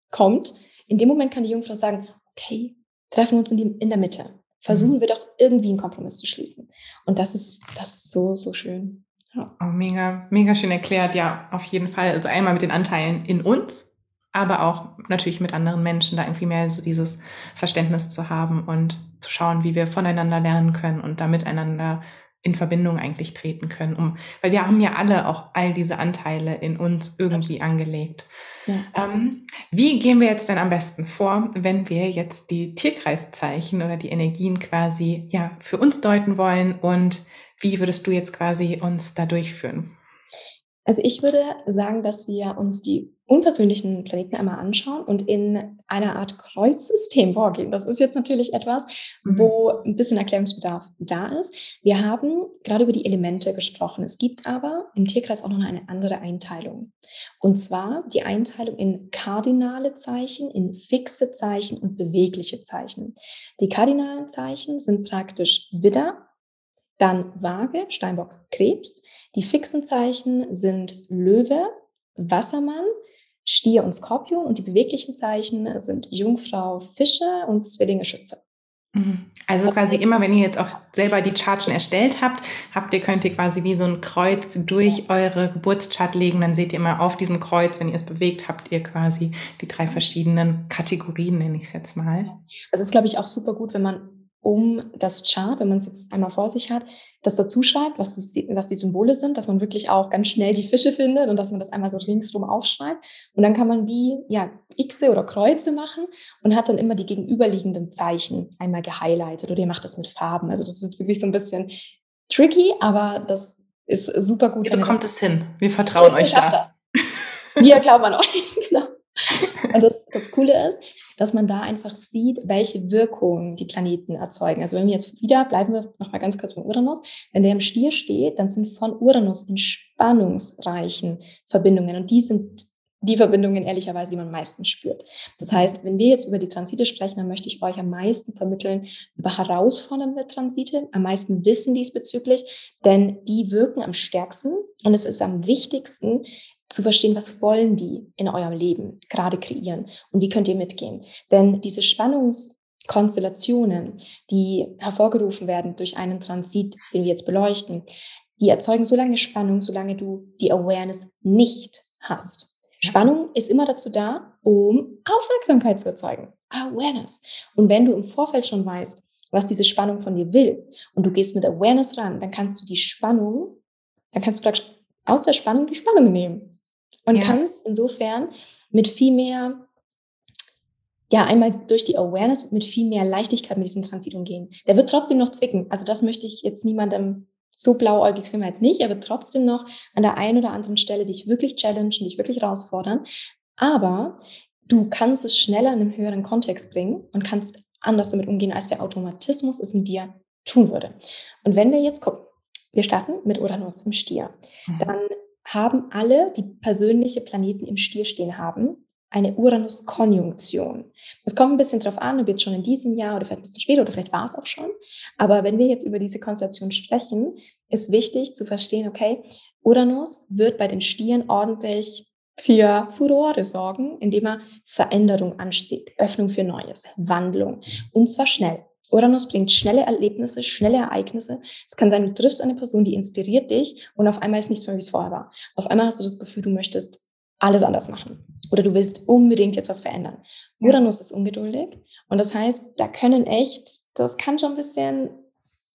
kommt. In dem Moment kann die Jungfrau sagen, okay, treffen wir uns in, die, in der Mitte. Versuchen mhm. wir doch irgendwie einen Kompromiss zu schließen. Und das ist, das ist so, so schön. Ja. Oh, mega, mega schön erklärt. Ja, auf jeden Fall. Also einmal mit den Anteilen in uns, aber auch natürlich mit anderen Menschen, da irgendwie mehr so dieses Verständnis zu haben und zu schauen, wie wir voneinander lernen können und da miteinander in Verbindung eigentlich treten können, um, weil wir haben ja alle auch all diese Anteile in uns irgendwie angelegt. Ja. Ähm, wie gehen wir jetzt denn am besten vor, wenn wir jetzt die Tierkreiszeichen oder die Energien quasi ja für uns deuten wollen und wie würdest du jetzt quasi uns da durchführen? Also ich würde sagen, dass wir uns die unpersönlichen Planeten einmal anschauen und in einer Art Kreuzsystem vorgehen. Das ist jetzt natürlich etwas, mhm. wo ein bisschen Erklärungsbedarf da ist. Wir haben gerade über die Elemente gesprochen. Es gibt aber im Tierkreis auch noch eine andere Einteilung. Und zwar die Einteilung in kardinale Zeichen, in fixe Zeichen und bewegliche Zeichen. Die kardinalen Zeichen sind praktisch Widder, dann Waage, Steinbock, Krebs. Die fixen Zeichen sind Löwe, Wassermann, Stier und Skorpion und die beweglichen Zeichen sind Jungfrau, Fische und Zwillinge, Schütze. Mhm. Also quasi immer, wenn ihr jetzt auch selber die Chart schon erstellt habt, habt ihr, könnt ihr quasi wie so ein Kreuz durch eure Geburtschart legen. Dann seht ihr immer auf diesem Kreuz, wenn ihr es bewegt, habt ihr quasi die drei verschiedenen Kategorien, nenne ich es jetzt mal. Also es ist, glaube ich, auch super gut, wenn man um das Chart, wenn man es jetzt einmal vor sich hat, das dazu schreibt, was, das, was die Symbole sind, dass man wirklich auch ganz schnell die Fische findet und dass man das einmal so ringsrum aufschreibt. Und dann kann man wie ja, Xe oder Kreuze machen und hat dann immer die gegenüberliegenden Zeichen einmal gehighlightet oder ihr macht das mit Farben. Also das ist wirklich so ein bisschen tricky, aber das ist super gut. Ihr bekommt es hin. Wir vertrauen *laughs* euch da. Wir glauben an euch. *laughs* genau. Und das, das Coole ist, dass man da einfach sieht, welche Wirkungen die Planeten erzeugen. Also wenn wir jetzt wieder, bleiben wir noch mal ganz kurz beim Uranus, wenn der im Stier steht, dann sind von Uranus in spannungsreichen Verbindungen und die sind die Verbindungen ehrlicherweise, die man am meisten spürt. Das heißt, wenn wir jetzt über die Transite sprechen, dann möchte ich euch am meisten vermitteln über herausfordernde Transite, am meisten Wissen diesbezüglich, denn die wirken am stärksten und es ist am wichtigsten, zu verstehen, was wollen die in eurem Leben gerade kreieren und wie könnt ihr mitgehen. Denn diese Spannungskonstellationen, die hervorgerufen werden durch einen Transit, den wir jetzt beleuchten, die erzeugen so lange Spannung, solange du die Awareness nicht hast. Spannung ist immer dazu da, um Aufmerksamkeit zu erzeugen. Awareness. Und wenn du im Vorfeld schon weißt, was diese Spannung von dir will und du gehst mit Awareness ran, dann kannst du die Spannung, dann kannst du praktisch aus der Spannung die Spannung nehmen und ja. kannst insofern mit viel mehr, ja, einmal durch die Awareness mit viel mehr Leichtigkeit mit diesem Transit umgehen. Der wird trotzdem noch zwicken. Also das möchte ich jetzt niemandem so blauäugig sind wir jetzt nicht. Er wird trotzdem noch an der einen oder anderen Stelle dich wirklich challengen, dich wirklich herausfordern. Aber du kannst es schneller in einen höheren Kontext bringen und kannst anders damit umgehen, als der Automatismus es in dir tun würde. Und wenn wir jetzt gucken, wir starten mit Uranus im Stier, mhm. dann haben alle, die persönliche Planeten im Stier stehen haben, eine Uranus-Konjunktion. Es kommt ein bisschen darauf an, ob jetzt schon in diesem Jahr oder vielleicht ein bisschen später oder vielleicht war es auch schon. Aber wenn wir jetzt über diese Konstellation sprechen, ist wichtig zu verstehen, okay, Uranus wird bei den Stieren ordentlich für Furore sorgen, indem er Veränderung anstrebt, Öffnung für Neues, Wandlung und zwar schnell. Uranus bringt schnelle Erlebnisse, schnelle Ereignisse. Es kann sein, du triffst eine Person, die inspiriert dich und auf einmal ist nichts mehr, wie es vorher war. Auf einmal hast du das Gefühl, du möchtest alles anders machen oder du willst unbedingt jetzt was verändern. Uranus ist ungeduldig und das heißt, da können echt, das kann schon ein bisschen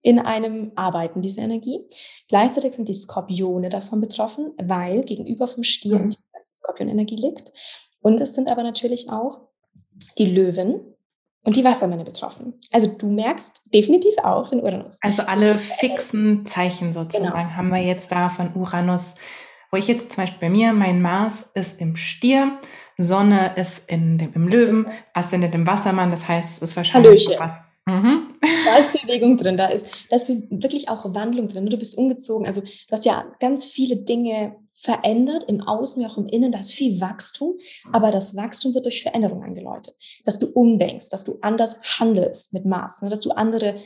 in einem arbeiten, diese Energie. Gleichzeitig sind die Skorpione davon betroffen, weil gegenüber vom Stier mhm. Skorpionenergie liegt. Und es sind aber natürlich auch die Löwen, und die Wassermänner betroffen. Also du merkst definitiv auch den Uranus. Also alle fixen Zeichen sozusagen genau. haben wir jetzt da von Uranus, wo ich jetzt zum Beispiel bei mir, mein Mars ist im Stier, Sonne ist in dem, im Löwen, Aszendent im Wassermann, das heißt, es ist wahrscheinlich was. Mhm. *laughs* Da ist Bewegung drin, da ist, da ist wirklich auch Wandlung drin. Du bist umgezogen, also du hast ja ganz viele Dinge verändert, im Außen wie auch im Innen, da ist viel Wachstum, aber das Wachstum wird durch Veränderung eingeläutet. Dass du umdenkst, dass du anders handelst mit Maß, ne? dass du andere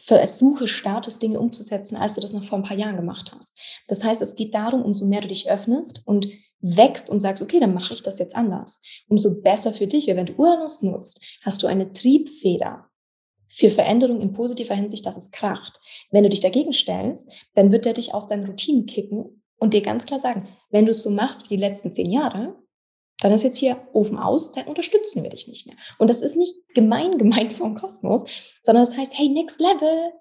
versuche, startest, Dinge umzusetzen, als du das noch vor ein paar Jahren gemacht hast. Das heißt, es geht darum, umso mehr du dich öffnest und wächst und sagst, okay, dann mache ich das jetzt anders, umso besser für dich. Weil wenn du Uranus nutzt, hast du eine Triebfeder für Veränderung in positiver Hinsicht, dass es kracht. Wenn du dich dagegen stellst, dann wird er dich aus deinen Routinen kicken und dir ganz klar sagen, wenn du es so machst wie die letzten zehn Jahre, dann ist jetzt hier Ofen aus, dann unterstützen wir dich nicht mehr. Und das ist nicht gemein *laughs* gemeint vom Kosmos, sondern das heißt, hey, next level.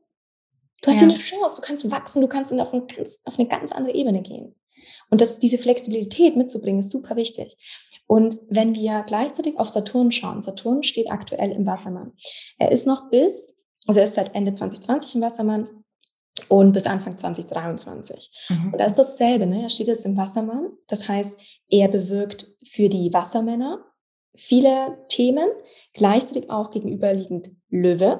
Du hast ja. hier eine Chance, du kannst wachsen, du kannst auf, ein ganz, auf eine ganz andere Ebene gehen. Und das, diese Flexibilität mitzubringen, ist super wichtig. Und wenn wir gleichzeitig auf Saturn schauen, Saturn steht aktuell im Wassermann. Er ist noch bis, also er ist seit Ende 2020 im Wassermann und bis Anfang 2023. Mhm. Und da ist dasselbe, ne? er steht jetzt im Wassermann. Das heißt, er bewirkt für die Wassermänner viele Themen, gleichzeitig auch gegenüberliegend Löwe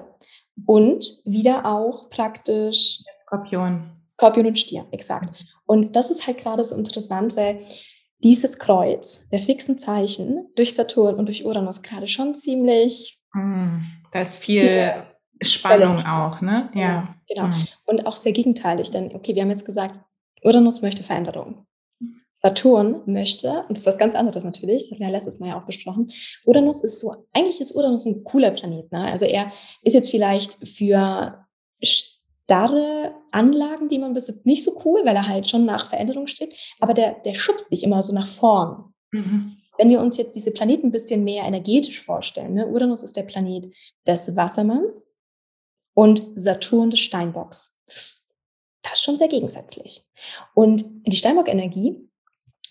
und wieder auch praktisch Skorpion. Skorpion und Stier, exakt. Und das ist halt gerade so interessant, weil dieses Kreuz der fixen Zeichen durch Saturn und durch Uranus gerade schon ziemlich. Mm, da ist viel Spannung auch, ne? Ja. Genau. Mm. Und auch sehr gegenteilig, denn okay, wir haben jetzt gesagt, Uranus möchte Veränderung. Saturn möchte, und das ist was ganz anderes natürlich, das haben wir ja letztes Mal ja auch besprochen, Uranus ist so, eigentlich ist Uranus ein cooler Planet. Ne? Also er ist jetzt vielleicht für starre Anlagen, die man bis jetzt nicht so cool, weil er halt schon nach Veränderung steht, aber der, der schubst dich immer so nach vorn. Mhm. Wenn wir uns jetzt diese Planeten ein bisschen mehr energetisch vorstellen, ne? Uranus ist der Planet des Wassermanns und Saturn des Steinbocks. Das ist schon sehr gegensätzlich. Und die Steinbock-Energie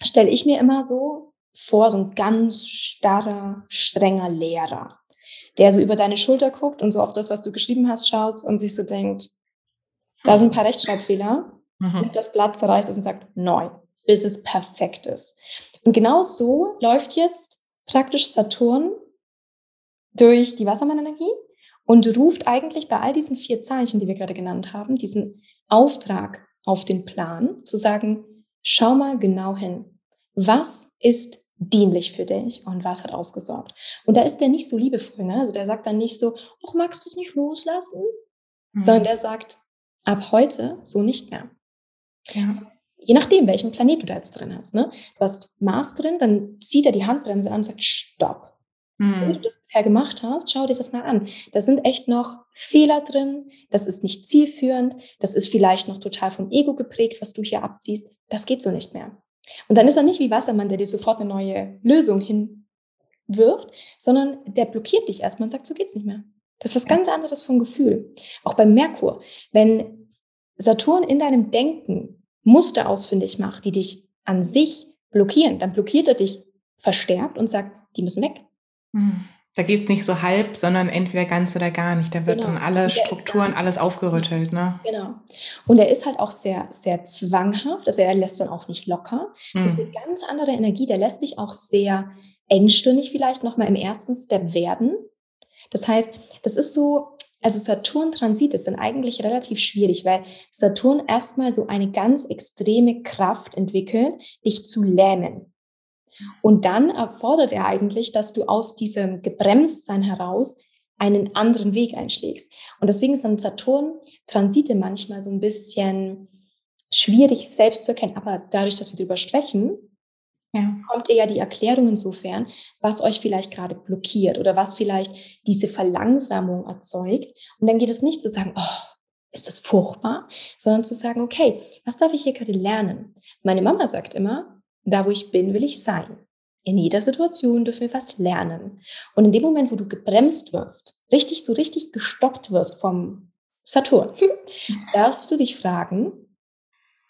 stelle ich mir immer so vor, so ein ganz starrer, strenger Lehrer, der so über deine Schulter guckt und so auf das, was du geschrieben hast, schaut und sich so denkt, da sind ein paar Rechtschreibfehler, mhm. nimmt das Blatt, zerreißt es und sagt, neu, bis es perfekt ist. Und genau so läuft jetzt praktisch Saturn durch die Wassermann-Energie und ruft eigentlich bei all diesen vier Zeichen, die wir gerade genannt haben, diesen Auftrag auf den Plan, zu sagen, schau mal genau hin. Was ist dienlich für dich und was hat ausgesorgt? Und da ist der nicht so liebevoll, ne? Also der sagt dann nicht so, ach, magst du es nicht loslassen? Mhm. Sondern der sagt, ab heute so nicht mehr. Ja. Je nachdem, welchen Planet du da jetzt drin hast. Ne? Du hast Mars drin, dann zieht er die Handbremse an und sagt, stopp. Mhm. So wie du das bisher gemacht hast, schau dir das mal an. Da sind echt noch Fehler drin, das ist nicht zielführend, das ist vielleicht noch total vom Ego geprägt, was du hier abziehst. Das geht so nicht mehr. Und dann ist er nicht wie Wassermann, der dir sofort eine neue Lösung hinwirft, sondern der blockiert dich erstmal und sagt, so geht's nicht mehr. Das ist was ganz anderes vom Gefühl. Auch beim Merkur. Wenn Saturn in deinem Denken Muster ausfindig macht, die dich an sich blockieren, dann blockiert er dich verstärkt und sagt, die müssen weg. Hm. Da geht es nicht so halb, sondern entweder ganz oder gar nicht. Da wird genau. dann alle Strukturen, alles aufgerüttelt. Ne? Genau. Und er ist halt auch sehr, sehr zwanghaft. Also er lässt dann auch nicht locker. Hm. Das ist eine ganz andere Energie. Der lässt dich auch sehr engstirnig vielleicht nochmal im ersten Step werden. Das heißt, das ist so, also Saturn-Transit ist dann eigentlich relativ schwierig, weil Saturn erstmal so eine ganz extreme Kraft entwickelt, dich zu lähmen. Und dann erfordert er eigentlich, dass du aus diesem Gebremstsein heraus einen anderen Weg einschlägst. Und deswegen sind Saturn-Transite manchmal so ein bisschen schwierig selbst zu erkennen. Aber dadurch, dass wir darüber sprechen, ja. kommt eher die Erklärung insofern, was euch vielleicht gerade blockiert oder was vielleicht diese Verlangsamung erzeugt. Und dann geht es nicht zu sagen, oh, ist das furchtbar, sondern zu sagen, okay, was darf ich hier gerade lernen? Meine Mama sagt immer, da wo ich bin, will ich sein. In jeder Situation dürfen wir was lernen. Und in dem Moment, wo du gebremst wirst, richtig, so richtig gestoppt wirst vom Saturn, *laughs* darfst du dich fragen,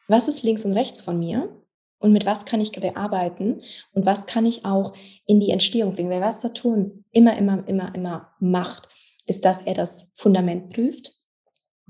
was ist links und rechts von mir? und mit was kann ich gerade arbeiten und was kann ich auch in die Entstehung bringen. Weil was Saturn immer, immer, immer, immer macht, ist, dass er das Fundament prüft,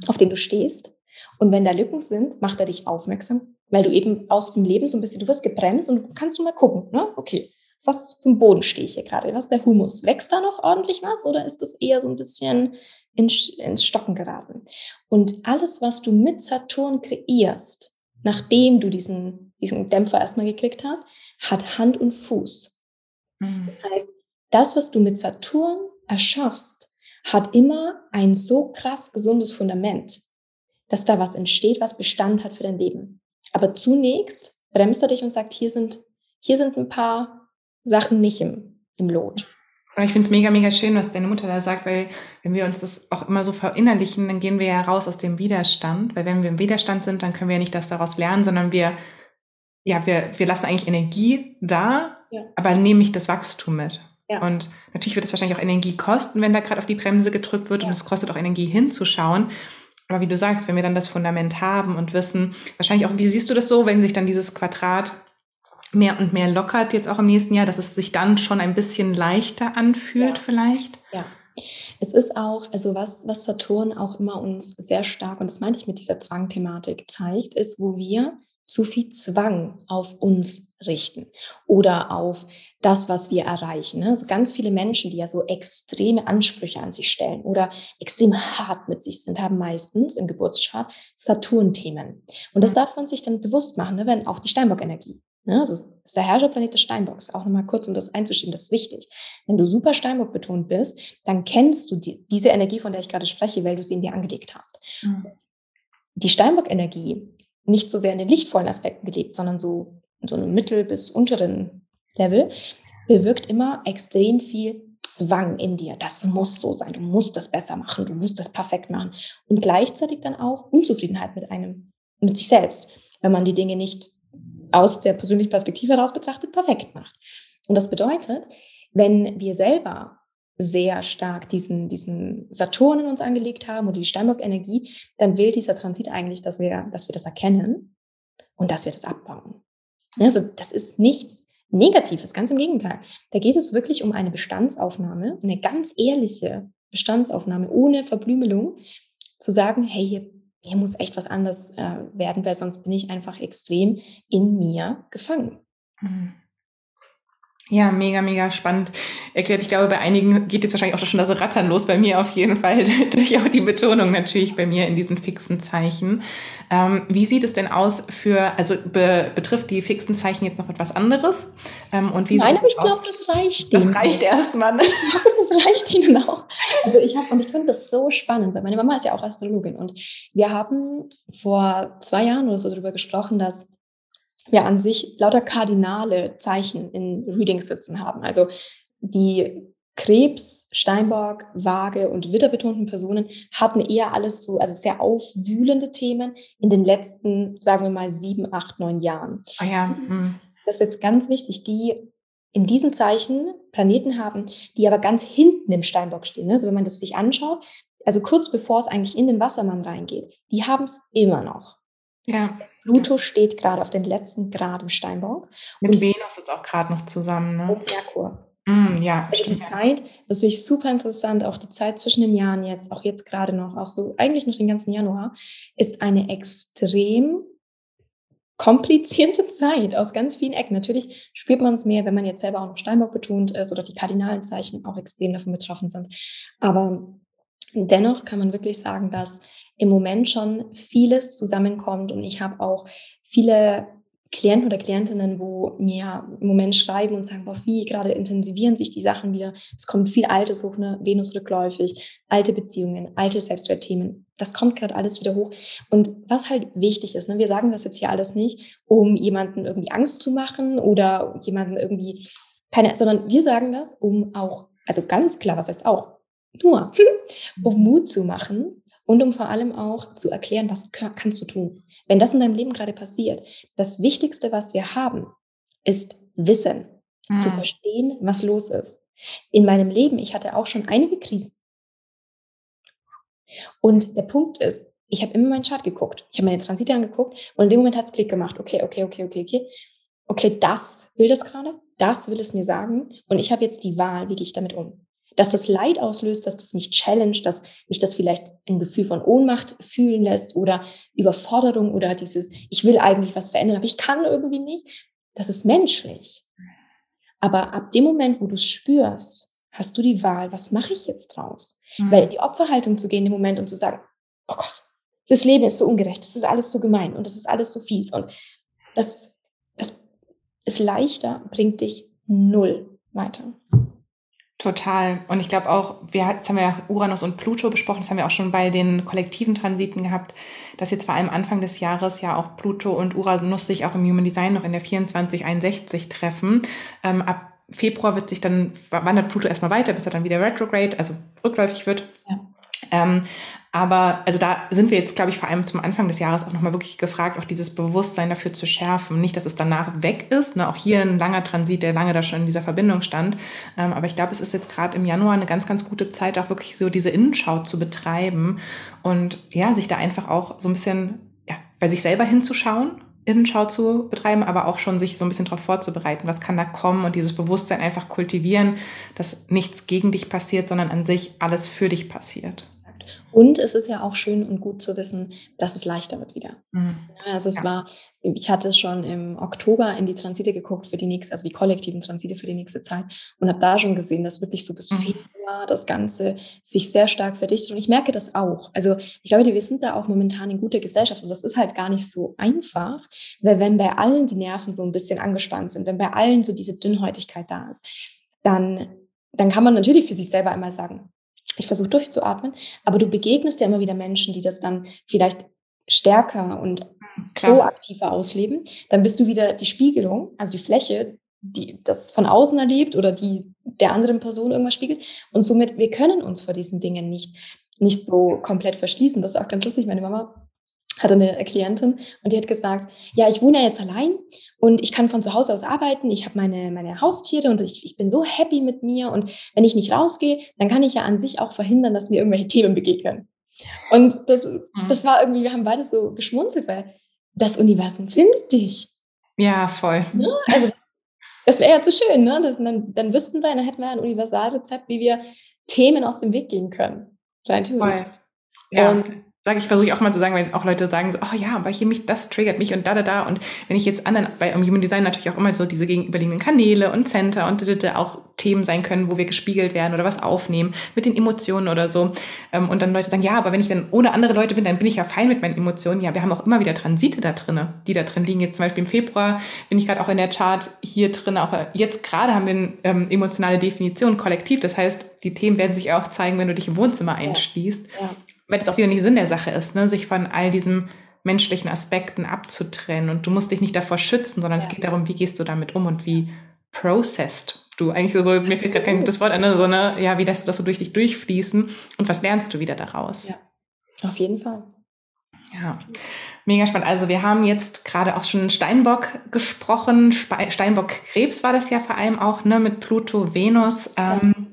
auf dem du stehst. Und wenn da Lücken sind, macht er dich aufmerksam, weil du eben aus dem Leben so ein bisschen, du wirst gebremst und kannst du mal gucken, ne? okay, was für ein Boden stehe ich hier gerade? Was ist der Humus? Wächst da noch ordentlich was oder ist das eher so ein bisschen ins, ins Stocken geraten? Und alles, was du mit Saturn kreierst, nachdem du diesen, diesen Dämpfer erstmal gekriegt hast, hat Hand und Fuß. Mhm. Das heißt, das, was du mit Saturn erschaffst, hat immer ein so krass gesundes Fundament, dass da was entsteht, was Bestand hat für dein Leben. Aber zunächst bremst er dich und sagt, hier sind, hier sind ein paar Sachen nicht im, im Lot. Aber ich finde es mega, mega schön, was deine Mutter da sagt, weil wenn wir uns das auch immer so verinnerlichen, dann gehen wir ja raus aus dem Widerstand. Weil wenn wir im Widerstand sind, dann können wir ja nicht das daraus lernen, sondern wir, ja, wir, wir lassen eigentlich Energie da, ja. aber nehmen nicht das Wachstum mit. Ja. Und natürlich wird es wahrscheinlich auch Energie kosten, wenn da gerade auf die Bremse gedrückt wird. Ja. Und es kostet auch Energie hinzuschauen. Aber wie du sagst, wenn wir dann das Fundament haben und wissen, wahrscheinlich auch, wie siehst du das so, wenn sich dann dieses Quadrat mehr und mehr lockert jetzt auch im nächsten Jahr, dass es sich dann schon ein bisschen leichter anfühlt ja. vielleicht? Ja. Es ist auch, also was, was Saturn auch immer uns sehr stark, und das meine ich mit dieser Zwangthematik, zeigt, ist, wo wir zu viel Zwang auf uns richten oder auf das, was wir erreichen. Ne? Also ganz viele Menschen, die ja so extreme Ansprüche an sich stellen oder extrem hart mit sich sind, haben meistens im Geburtschart Saturn-Themen. Und das darf man sich dann bewusst machen, ne? wenn auch die Steinbock-Energie. Ne? Das ist der Herrscherplanet des Steinbocks. Auch nochmal kurz, um das einzuschieben, das ist wichtig. Wenn du super Steinbock betont bist, dann kennst du die, diese Energie, von der ich gerade spreche, weil du sie in dir angelegt hast. Mhm. Die Steinbock-Energie nicht so sehr in den lichtvollen Aspekten gelebt, sondern so in so einem mittel- bis unteren Level, bewirkt immer extrem viel Zwang in dir. Das muss so sein. Du musst das besser machen. Du musst das perfekt machen. Und gleichzeitig dann auch Unzufriedenheit mit einem, mit sich selbst, wenn man die Dinge nicht aus der persönlichen Perspektive heraus betrachtet perfekt macht. Und das bedeutet, wenn wir selber sehr stark diesen, diesen Saturn in uns angelegt haben oder die Steinbock-Energie, dann will dieser Transit eigentlich, dass wir, dass wir das erkennen und dass wir das abbauen. Also das ist nichts Negatives, ganz im Gegenteil. Da geht es wirklich um eine Bestandsaufnahme, eine ganz ehrliche Bestandsaufnahme ohne Verblümelung, zu sagen, hey, hier, hier muss echt was anderes äh, werden, weil sonst bin ich einfach extrem in mir gefangen. Mhm. Ja, mega, mega spannend erklärt. Ich glaube, bei einigen geht jetzt wahrscheinlich auch schon das Rattern los, bei mir auf jeden Fall, *laughs* durch auch die Betonung natürlich bei mir in diesen fixen Zeichen. Ähm, wie sieht es denn aus für, also be, betrifft die fixen Zeichen jetzt noch etwas anderes? Ähm, und wie Nein, aber ich glaube, das reicht. Das reicht erstmal. *laughs* Ne? das reicht Ihnen auch. Also ich habe, und ich finde das so spannend, weil meine Mama ist ja auch Astrologin und wir haben vor zwei Jahren oder so darüber gesprochen, dass wir an sich lauter kardinale Zeichen in Readings sitzen haben. Also die Krebs, Steinbock, Waage und Witterbetonten Personen hatten eher alles so, also sehr aufwühlende Themen in den letzten, sagen wir mal, sieben, acht, neun Jahren. Ah ja. Hm. Das ist jetzt ganz wichtig, die in diesen Zeichen Planeten haben, die aber ganz hinten im Steinbock stehen. Also wenn man das sich anschaut, also kurz bevor es eigentlich in den Wassermann reingeht, die haben es immer noch. Ja. Pluto steht gerade auf den letzten Grad im Steinbock. Mit und Venus ist auch gerade noch zusammen, ne? Und Merkur. Mm, ja, also die Zeit, das finde ich super interessant, auch die Zeit zwischen den Jahren jetzt, auch jetzt gerade noch, auch so eigentlich noch den ganzen Januar, ist eine extrem komplizierte Zeit aus ganz vielen Ecken. Natürlich spürt man es mehr, wenn man jetzt selber auch noch Steinbock betont ist oder die kardinalen Zeichen auch extrem davon betroffen sind. Aber dennoch kann man wirklich sagen, dass im Moment schon vieles zusammenkommt und ich habe auch viele Klienten oder Klientinnen, wo mir im Moment schreiben und sagen, boah, wie gerade intensivieren sich die Sachen wieder. Es kommt viel Altes hoch, ne? Venus rückläufig, alte Beziehungen, alte Selbstwertthemen. Das kommt gerade alles wieder hoch. Und was halt wichtig ist, ne? wir sagen das jetzt hier alles nicht, um jemanden irgendwie Angst zu machen oder jemanden irgendwie keine, sondern wir sagen das, um auch, also ganz klar, was heißt auch, nur, *laughs* um Mut zu machen, und um vor allem auch zu erklären, was kannst du tun. Wenn das in deinem Leben gerade passiert, das Wichtigste, was wir haben, ist Wissen, mhm. zu verstehen, was los ist. In meinem Leben, ich hatte auch schon einige Krisen. Und der Punkt ist, ich habe immer meinen Chart geguckt. Ich habe meine Transite angeguckt und in dem Moment hat es Klick gemacht. Okay, okay, okay, okay, okay. Okay, das will das gerade, das will es mir sagen und ich habe jetzt die Wahl, wie gehe ich damit um dass das Leid auslöst, dass das mich challenge, dass mich das vielleicht ein Gefühl von Ohnmacht fühlen lässt oder Überforderung oder dieses, ich will eigentlich was verändern, aber ich kann irgendwie nicht. Das ist menschlich. Aber ab dem Moment, wo du es spürst, hast du die Wahl, was mache ich jetzt draus? Mhm. Weil in die Opferhaltung zu gehen im Moment und zu sagen, oh Gott, das Leben ist so ungerecht, das ist alles so gemein und das ist alles so fies und das, das ist leichter, bringt dich null weiter. Total. Und ich glaube auch, wir, jetzt haben ja Uranus und Pluto besprochen, das haben wir auch schon bei den kollektiven Transiten gehabt, dass jetzt vor allem Anfang des Jahres ja auch Pluto und Uranus sich auch im Human Design noch in der 2461 treffen. Ähm, ab Februar wird sich dann, wandert Pluto erstmal weiter, bis er dann wieder retrograde, also rückläufig wird. Ja. Ähm, aber also da sind wir jetzt, glaube ich, vor allem zum Anfang des Jahres auch nochmal wirklich gefragt, auch dieses Bewusstsein dafür zu schärfen. Nicht, dass es danach weg ist. Ne? Auch hier ein langer Transit, der lange da schon in dieser Verbindung stand. Ähm, aber ich glaube, es ist jetzt gerade im Januar eine ganz, ganz gute Zeit, auch wirklich so diese Innenschau zu betreiben und ja, sich da einfach auch so ein bisschen ja, bei sich selber hinzuschauen Innenschau zu betreiben, aber auch schon sich so ein bisschen darauf vorzubereiten, was kann da kommen und dieses Bewusstsein einfach kultivieren, dass nichts gegen dich passiert, sondern an sich alles für dich passiert. Und es ist ja auch schön und gut zu wissen, dass es leichter wird wieder. Mhm. Also es ja. war, ich hatte schon im Oktober in die Transite geguckt für die nächste, also die kollektiven Transite für die nächste Zeit und habe da schon gesehen, dass wirklich so bis mhm. Februar das Ganze sich sehr stark verdichtet. Und ich merke das auch. Also ich glaube, wir sind da auch momentan in guter Gesellschaft und das ist halt gar nicht so einfach, weil wenn bei allen die Nerven so ein bisschen angespannt sind, wenn bei allen so diese Dünnhäutigkeit da ist, dann, dann kann man natürlich für sich selber einmal sagen, ich versuche durchzuatmen, aber du begegnest ja immer wieder Menschen, die das dann vielleicht stärker und Klar. proaktiver ausleben. Dann bist du wieder die Spiegelung, also die Fläche, die das von außen erlebt oder die der anderen Person irgendwas spiegelt. Und somit, wir können uns vor diesen Dingen nicht, nicht so komplett verschließen. Das ist auch ganz lustig. Meine Mama hatte eine Klientin und die hat gesagt, ja, ich wohne ja jetzt allein und ich kann von zu Hause aus arbeiten, ich habe meine, meine Haustiere und ich, ich bin so happy mit mir und wenn ich nicht rausgehe, dann kann ich ja an sich auch verhindern, dass mir irgendwelche *laughs* Themen begegnen. Und das, mhm. das war irgendwie, wir haben beide so geschmunzelt, weil das Universum findet dich. Ja, voll. Ja, ne? also das wäre ja zu schön, ne? Das, dann, dann wüssten wir, dann hätten wir ein Universalrezept, wie wir Themen aus dem Weg gehen können. Rein theoretisch. Ja. Und sage ich, versuche ich auch mal zu sagen, wenn auch Leute sagen so, oh ja, aber hier mich, das triggert mich und da, da, da. Und wenn ich jetzt anderen, bei Human Design natürlich auch immer so diese gegenüberliegenden Kanäle und Center und auch Themen sein können, wo wir gespiegelt werden oder was aufnehmen mit den Emotionen oder so. Ähm, und dann Leute sagen, ja, aber wenn ich dann ohne andere Leute bin, dann bin ich ja fein mit meinen Emotionen. Ja, wir haben auch immer wieder Transite da drinne, die da drin liegen. Jetzt zum Beispiel im Februar bin ich gerade auch in der Chart hier drin, auch jetzt gerade haben wir eine ähm, emotionale Definition kollektiv. Das heißt, die Themen werden sich auch zeigen, wenn du dich im Wohnzimmer einschließt. Ja. Ja weil das auch wieder nicht Sinn der Sache ist, ne? sich von all diesen menschlichen Aspekten abzutrennen. Und du musst dich nicht davor schützen, sondern ja. es geht darum, wie gehst du damit um und wie processed du eigentlich so, mir fehlt gerade kein gutes Wort an, ne? so eine, ja, wie lässt du das so durch dich durchfließen und was lernst du wieder daraus? Ja, auf jeden Fall. Ja, mega spannend. Also wir haben jetzt gerade auch schon Steinbock gesprochen. Steinbock-Krebs war das ja vor allem auch, ne, mit Pluto, Venus. Ähm,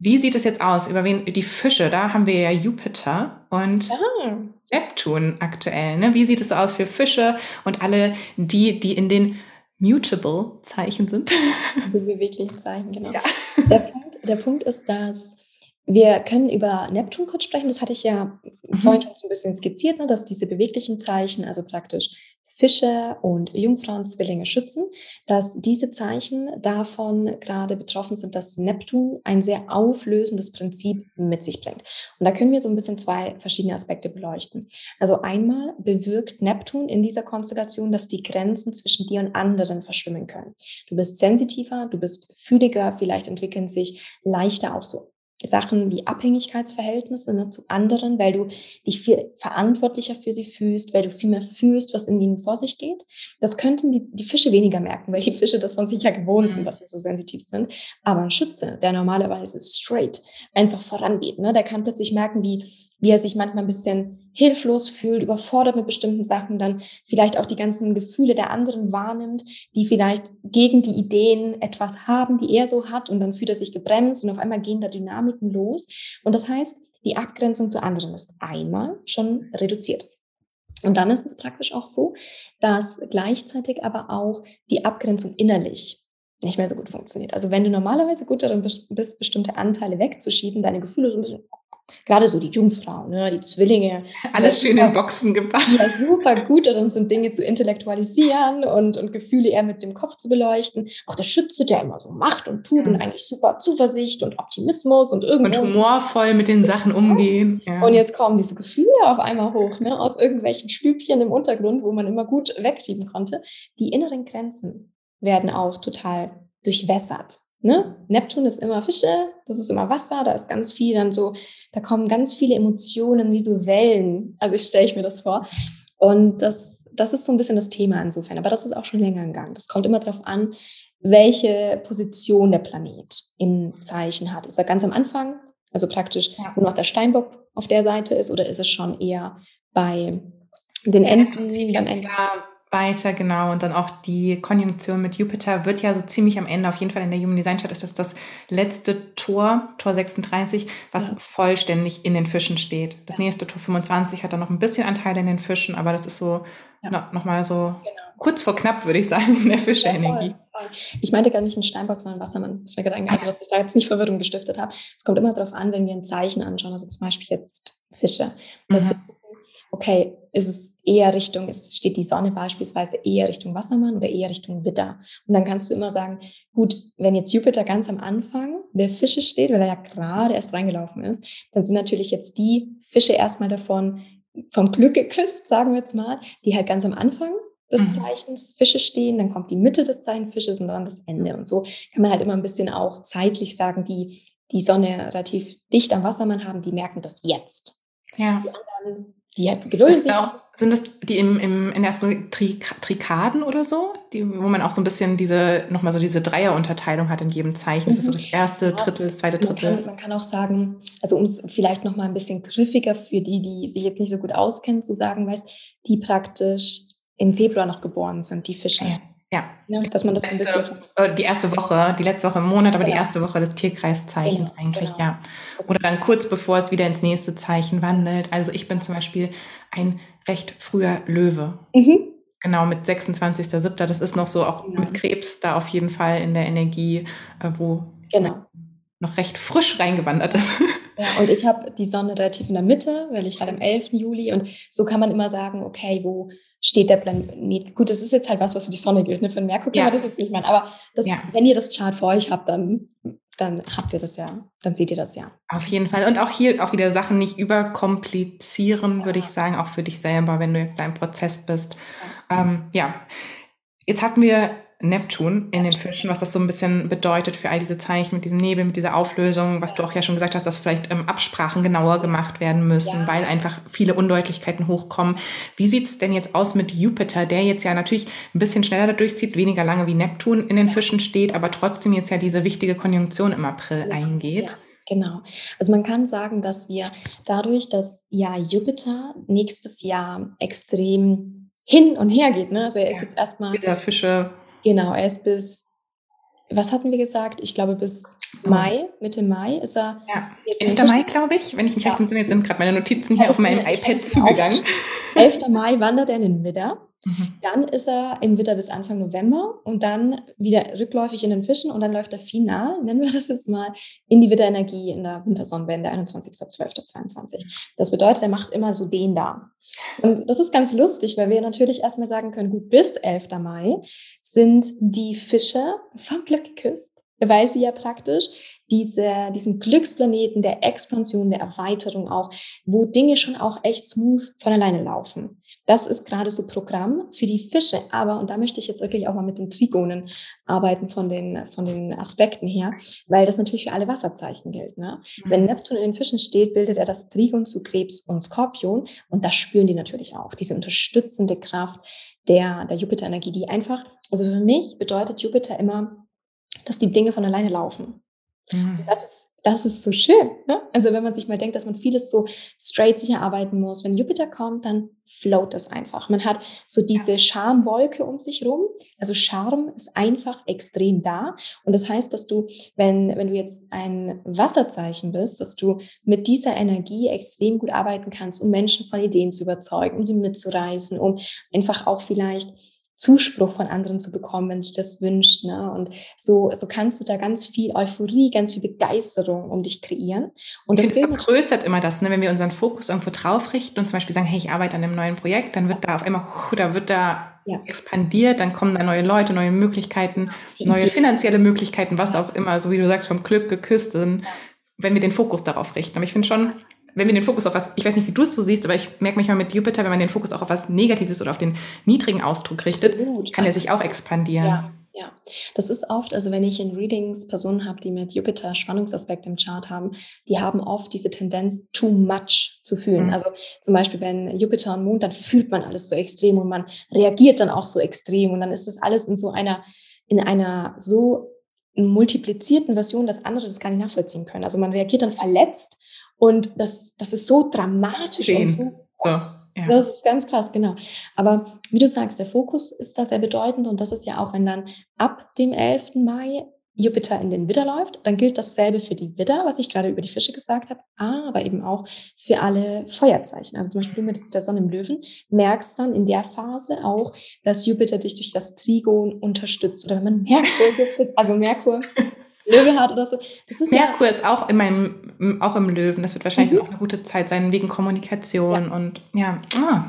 wie sieht es jetzt aus? Über wen, die Fische, da haben wir ja Jupiter und ah. Neptun aktuell. Ne? Wie sieht es aus für Fische und alle die, die in den mutable Zeichen sind? Die beweglichen Zeichen, genau. Ja. Der, Punkt, der Punkt ist, dass wir können über Neptun kurz sprechen. Das hatte ich ja mhm. vorhin schon so ein bisschen skizziert, ne, dass diese beweglichen Zeichen, also praktisch Fische und Jungfrauen-Zwillinge schützen, dass diese Zeichen davon gerade betroffen sind, dass Neptun ein sehr auflösendes Prinzip mit sich bringt. Und da können wir so ein bisschen zwei verschiedene Aspekte beleuchten. Also einmal bewirkt Neptun in dieser Konstellation, dass die Grenzen zwischen dir und anderen verschwimmen können. Du bist sensitiver, du bist fühliger, vielleicht entwickeln sich leichter auch so Sachen wie Abhängigkeitsverhältnisse ne, zu anderen, weil du dich viel verantwortlicher für sie fühlst, weil du viel mehr fühlst, was in ihnen vor sich geht. Das könnten die, die Fische weniger merken, weil die Fische das von sich ja gewohnt sind, mhm. dass sie so sensitiv sind. Aber ein Schütze, der normalerweise straight einfach vorangeht, ne, der kann plötzlich merken, wie wie er sich manchmal ein bisschen hilflos fühlt, überfordert mit bestimmten Sachen, dann vielleicht auch die ganzen Gefühle der anderen wahrnimmt, die vielleicht gegen die Ideen etwas haben, die er so hat, und dann fühlt er sich gebremst und auf einmal gehen da Dynamiken los. Und das heißt, die Abgrenzung zu anderen ist einmal schon reduziert. Und dann ist es praktisch auch so, dass gleichzeitig aber auch die Abgrenzung innerlich nicht mehr so gut funktioniert. Also wenn du normalerweise gut darin bist, bestimmte Anteile wegzuschieben, deine Gefühle so ein bisschen gerade so die Jungfrau, ne, die Zwillinge. *laughs* Alles schön in Boxen gepackt. Ja, super gut darin sind, Dinge zu intellektualisieren und, und Gefühle eher mit dem Kopf zu beleuchten. Auch der Schütze, der immer so macht und tut mhm. und eigentlich super Zuversicht und Optimismus und irgendwo. Und humorvoll mit den Sachen umgehen. Ja. Und jetzt kommen diese Gefühle auf einmal hoch, ne, aus irgendwelchen Stübchen im Untergrund, wo man immer gut wegschieben konnte. Die inneren Grenzen werden auch total durchwässert Ne? Neptun ist immer Fische, das ist immer Wasser, da ist ganz viel dann so, da kommen ganz viele Emotionen wie so Wellen. Also ich stelle ich mir das vor. Und das, das ist so ein bisschen das Thema insofern. Aber das ist auch schon länger im Gang. Das kommt immer darauf an, welche Position der Planet im Zeichen hat. Ist er ganz am Anfang, also praktisch, wo noch der Steinbock auf der Seite ist, oder ist es schon eher bei den Enden? Ja, am Ende? Weiter, genau. Und dann auch die Konjunktion mit Jupiter wird ja so ziemlich am Ende, auf jeden Fall in der Human Design Chart ist das das letzte Tor, Tor 36, was ja. vollständig in den Fischen steht. Das ja. nächste Tor 25 hat dann noch ein bisschen Anteil in den Fischen, aber das ist so ja. no, nochmal so genau. kurz vor knapp, würde ich sagen, in der Fischeenergie. Ja, ich meinte gar nicht einen Steinbock, sondern Wassermann. Das mir gerade also dass ich da jetzt nicht Verwirrung gestiftet habe. Es kommt immer darauf an, wenn wir ein Zeichen anschauen, also zum Beispiel jetzt Fische. Das mhm okay, ist es eher Richtung, es steht die Sonne beispielsweise eher Richtung Wassermann oder eher Richtung Widder. Und dann kannst du immer sagen, gut, wenn jetzt Jupiter ganz am Anfang der Fische steht, weil er ja gerade erst reingelaufen ist, dann sind natürlich jetzt die Fische erstmal davon vom Glück geküsst, sagen wir jetzt mal, die halt ganz am Anfang des mhm. Zeichens Fische stehen, dann kommt die Mitte des Zeichens Fisches und dann das Ende. Und so kann man halt immer ein bisschen auch zeitlich sagen, die die Sonne relativ dicht am Wassermann haben, die merken das jetzt. Ja. Die anderen die halt gedulden sich. Auch, sind das die im, im, in der ersten Trik Trikaden oder so? Die, wo man auch so ein bisschen diese, nochmal so diese Dreierunterteilung hat in jedem Zeichen. Das ist so das mhm. erste Drittel, das zweite Drittel. Man kann, man kann auch sagen, also um es vielleicht nochmal ein bisschen griffiger für die, die sich jetzt nicht so gut auskennen, zu sagen, weiß, die praktisch im Februar noch geboren sind, die Fische. Ja. Ja. ja. dass man das ein bisschen. Äh, die erste Woche, die letzte Woche im Monat, aber genau. die erste Woche des Tierkreiszeichens genau, eigentlich, genau. ja. Oder dann kurz bevor es wieder ins nächste Zeichen wandelt. Also ich bin zum Beispiel ein recht früher Löwe. Mhm. Genau, mit 26.07. Das ist noch so auch genau. mit Krebs da auf jeden Fall in der Energie, äh, wo genau. noch recht frisch reingewandert ist. *laughs* Ja, und ich habe die Sonne relativ in der Mitte, weil ich halt am 11. Juli und so kann man immer sagen, okay, wo steht der Planet. Gut, das ist jetzt halt was, was für die Sonne gilt. Ne? Für den Merkur kann ja. man das jetzt nicht machen. Aber das, ja. wenn ihr das Chart vor euch habt, dann, dann habt ihr das ja. Dann seht ihr das ja. Auf jeden Fall. Und auch hier auch wieder Sachen nicht überkomplizieren, ja. würde ich sagen, auch für dich selber, wenn du jetzt da im Prozess bist. Ja. Ähm, ja. Jetzt hatten wir Neptun in den Fischen, was das so ein bisschen bedeutet für all diese Zeichen mit diesem Nebel, mit dieser Auflösung, was du auch ja schon gesagt hast, dass vielleicht ähm, Absprachen genauer gemacht werden müssen, ja. weil einfach viele Undeutlichkeiten hochkommen. Wie sieht es denn jetzt aus mit Jupiter, der jetzt ja natürlich ein bisschen schneller dadurch zieht, weniger lange wie Neptun in den Fischen steht, aber trotzdem jetzt ja diese wichtige Konjunktion im April ja. eingeht? Ja. Genau. Also man kann sagen, dass wir dadurch, dass ja Jupiter nächstes Jahr extrem hin und her geht, ne? Also er ist jetzt erstmal. Wieder Fische Genau, er ist bis, was hatten wir gesagt? Ich glaube, bis Mai, Mitte Mai ist er. Ja, 11. Mai, glaube ich. Wenn ich mich ja. recht entsinne, jetzt sind gerade meine Notizen hier auf meinem iPad zugegangen. 11. Mai wandert er in den Widder. Mhm. Dann ist er im Widder bis Anfang November und dann wieder rückläufig in den Fischen und dann läuft er final, nennen wir das jetzt mal, in die Widderenergie in der Wintersonnenwende, 21.12.22. Das bedeutet, er macht immer so den da. Und das ist ganz lustig, weil wir natürlich erstmal sagen können, gut, bis 11. Mai sind die Fische vom Glück geküsst, weil sie ja praktisch diese, diesen Glücksplaneten der Expansion, der Erweiterung auch, wo Dinge schon auch echt smooth von alleine laufen. Das ist gerade so Programm für die Fische. Aber, und da möchte ich jetzt wirklich auch mal mit den Trigonen arbeiten von den, von den Aspekten her, weil das natürlich für alle Wasserzeichen gilt. Ne? Mhm. Wenn Neptun in den Fischen steht, bildet er das Trigon zu Krebs und Skorpion. Und das spüren die natürlich auch, diese unterstützende Kraft der, der Jupiter-Energie, die einfach, also für mich bedeutet Jupiter immer, dass die Dinge von alleine laufen. Mhm. Das ist das ist so schön. Ne? Also wenn man sich mal denkt, dass man vieles so straight sicher arbeiten muss. Wenn Jupiter kommt, dann float es einfach. Man hat so diese Charmwolke um sich rum. Also Charme ist einfach extrem da. Und das heißt, dass du, wenn, wenn du jetzt ein Wasserzeichen bist, dass du mit dieser Energie extrem gut arbeiten kannst, um Menschen von Ideen zu überzeugen, um sie mitzureißen, um einfach auch vielleicht Zuspruch von anderen zu bekommen, wenn du das wünschst. Ne? Und so, so kannst du da ganz viel Euphorie, ganz viel Begeisterung um dich kreieren. Und ich das vergrößert immer das, ne? wenn wir unseren Fokus irgendwo drauf richten und zum Beispiel sagen, hey, ich arbeite an einem neuen Projekt, dann wird da auf einmal, da wird da ja. expandiert, dann kommen da neue Leute, neue Möglichkeiten, neue finanzielle Möglichkeiten, was auch immer, so wie du sagst, vom Glück geküsst, wenn wir den Fokus darauf richten. Aber ich finde schon, wenn wir den Fokus auf was, ich weiß nicht, wie du es so siehst, aber ich merke manchmal mit Jupiter, wenn man den Fokus auch auf was Negatives oder auf den niedrigen Ausdruck richtet, Absolut. kann er sich auch expandieren. Ja. Ja, das ist oft, also wenn ich in Readings Personen habe, die mit Jupiter Spannungsaspekt im Chart haben, die haben oft diese Tendenz, too much zu fühlen. Mhm. Also zum Beispiel, wenn Jupiter und Mond, dann fühlt man alles so extrem und man reagiert dann auch so extrem und dann ist das alles in so einer, in einer so multiplizierten Version, dass andere das gar nicht nachvollziehen können. Also man reagiert dann verletzt und das, das ist so dramatisch Zehn. und so. so. Ja. Das ist ganz krass, genau. Aber wie du sagst, der Fokus ist da sehr bedeutend und das ist ja auch, wenn dann ab dem 11. Mai Jupiter in den Widder läuft, dann gilt dasselbe für die Widder, was ich gerade über die Fische gesagt habe, aber eben auch für alle Feuerzeichen. Also zum Beispiel mit der Sonne im Löwen merkst dann in der Phase auch, dass Jupiter dich durch das Trigon unterstützt. Oder wenn man Merkur, *laughs* also Merkur Löwe hat oder so. Ist Merkur ja, ist auch in meinem, auch im Löwen. Das wird wahrscheinlich mhm. auch eine gute Zeit sein wegen Kommunikation ja. und ja. Ah.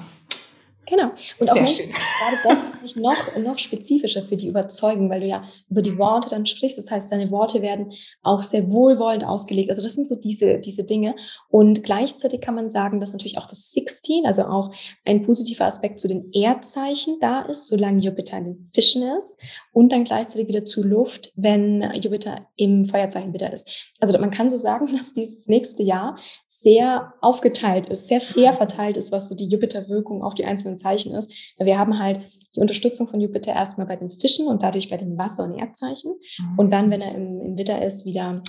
Genau. Und auch Menschen, gerade das finde ich noch, noch spezifischer für die Überzeugung, weil du ja über die Worte dann sprichst. Das heißt, deine Worte werden auch sehr wohlwollend ausgelegt. Also das sind so diese, diese Dinge. Und gleichzeitig kann man sagen, dass natürlich auch das 16, also auch ein positiver Aspekt zu den Erdzeichen da ist, solange Jupiter in den Fischen ist. Und dann gleichzeitig wieder zu Luft, wenn Jupiter im Feuerzeichen wieder ist. Also man kann so sagen, *laughs* dass dieses nächste Jahr sehr aufgeteilt ist, sehr fair verteilt ist, was so die Jupiter-Wirkung auf die einzelnen Zeichen ist. Wir haben halt die Unterstützung von Jupiter erstmal bei den Fischen und dadurch bei den Wasser- und Erdzeichen. Mhm. Und dann, wenn er im, im Witter ist, wieder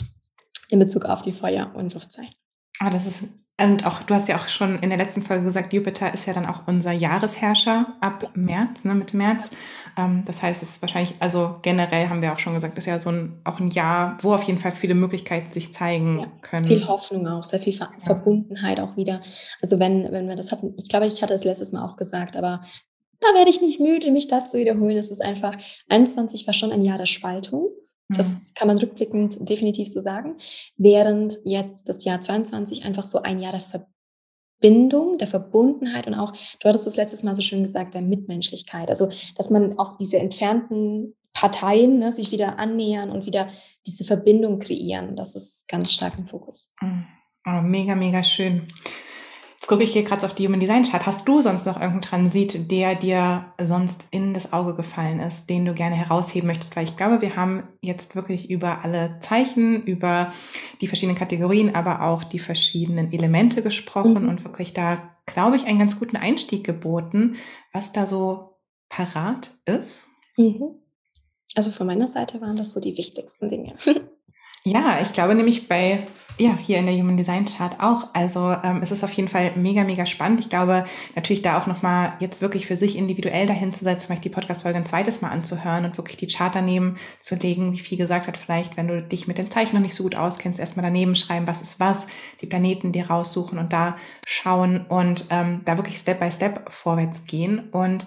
in Bezug auf die Feuer- und Luftzeichen. Ah, das ist, und auch, du hast ja auch schon in der letzten Folge gesagt, Jupiter ist ja dann auch unser Jahresherrscher ab März, ne, Mitte März. Ähm, das heißt, es ist wahrscheinlich, also generell haben wir auch schon gesagt, ist ja so ein, auch ein Jahr, wo auf jeden Fall viele Möglichkeiten sich zeigen ja, können. Viel Hoffnung auch, sehr viel Ver ja. Verbundenheit auch wieder. Also wenn, wenn wir das hatten, ich glaube, ich hatte es letztes Mal auch gesagt, aber da werde ich nicht müde, mich da zu wiederholen. Es ist einfach, 21 war schon ein Jahr der Spaltung. Das mhm. kann man rückblickend definitiv so sagen. Während jetzt das Jahr 22 einfach so ein Jahr der Verbindung, der Verbundenheit und auch, du hattest das letztes Mal so schön gesagt, der Mitmenschlichkeit. Also, dass man auch diese entfernten Parteien ne, sich wieder annähern und wieder diese Verbindung kreieren. Das ist ganz stark im Fokus. Mhm. Oh, mega, mega schön. Jetzt gucke ich hier gerade auf die Human Design Chart. Hast du sonst noch irgendeinen Transit, der dir sonst in das Auge gefallen ist, den du gerne herausheben möchtest? Weil ich glaube, wir haben jetzt wirklich über alle Zeichen, über die verschiedenen Kategorien, aber auch die verschiedenen Elemente gesprochen mhm. und wirklich da, glaube ich, einen ganz guten Einstieg geboten, was da so parat ist. Mhm. Also von meiner Seite waren das so die wichtigsten Dinge. *laughs* Ja, ich glaube nämlich bei, ja, hier in der Human Design Chart auch. Also ähm, es ist auf jeden Fall mega, mega spannend. Ich glaube, natürlich da auch nochmal jetzt wirklich für sich individuell dahin zu setzen, vielleicht die Podcast-Folge ein zweites Mal anzuhören und wirklich die Chart daneben zu legen, wie viel gesagt hat, vielleicht, wenn du dich mit den Zeichen noch nicht so gut auskennst, erstmal daneben schreiben, was ist was, die Planeten dir raussuchen und da schauen und ähm, da wirklich Step by Step vorwärts gehen. Und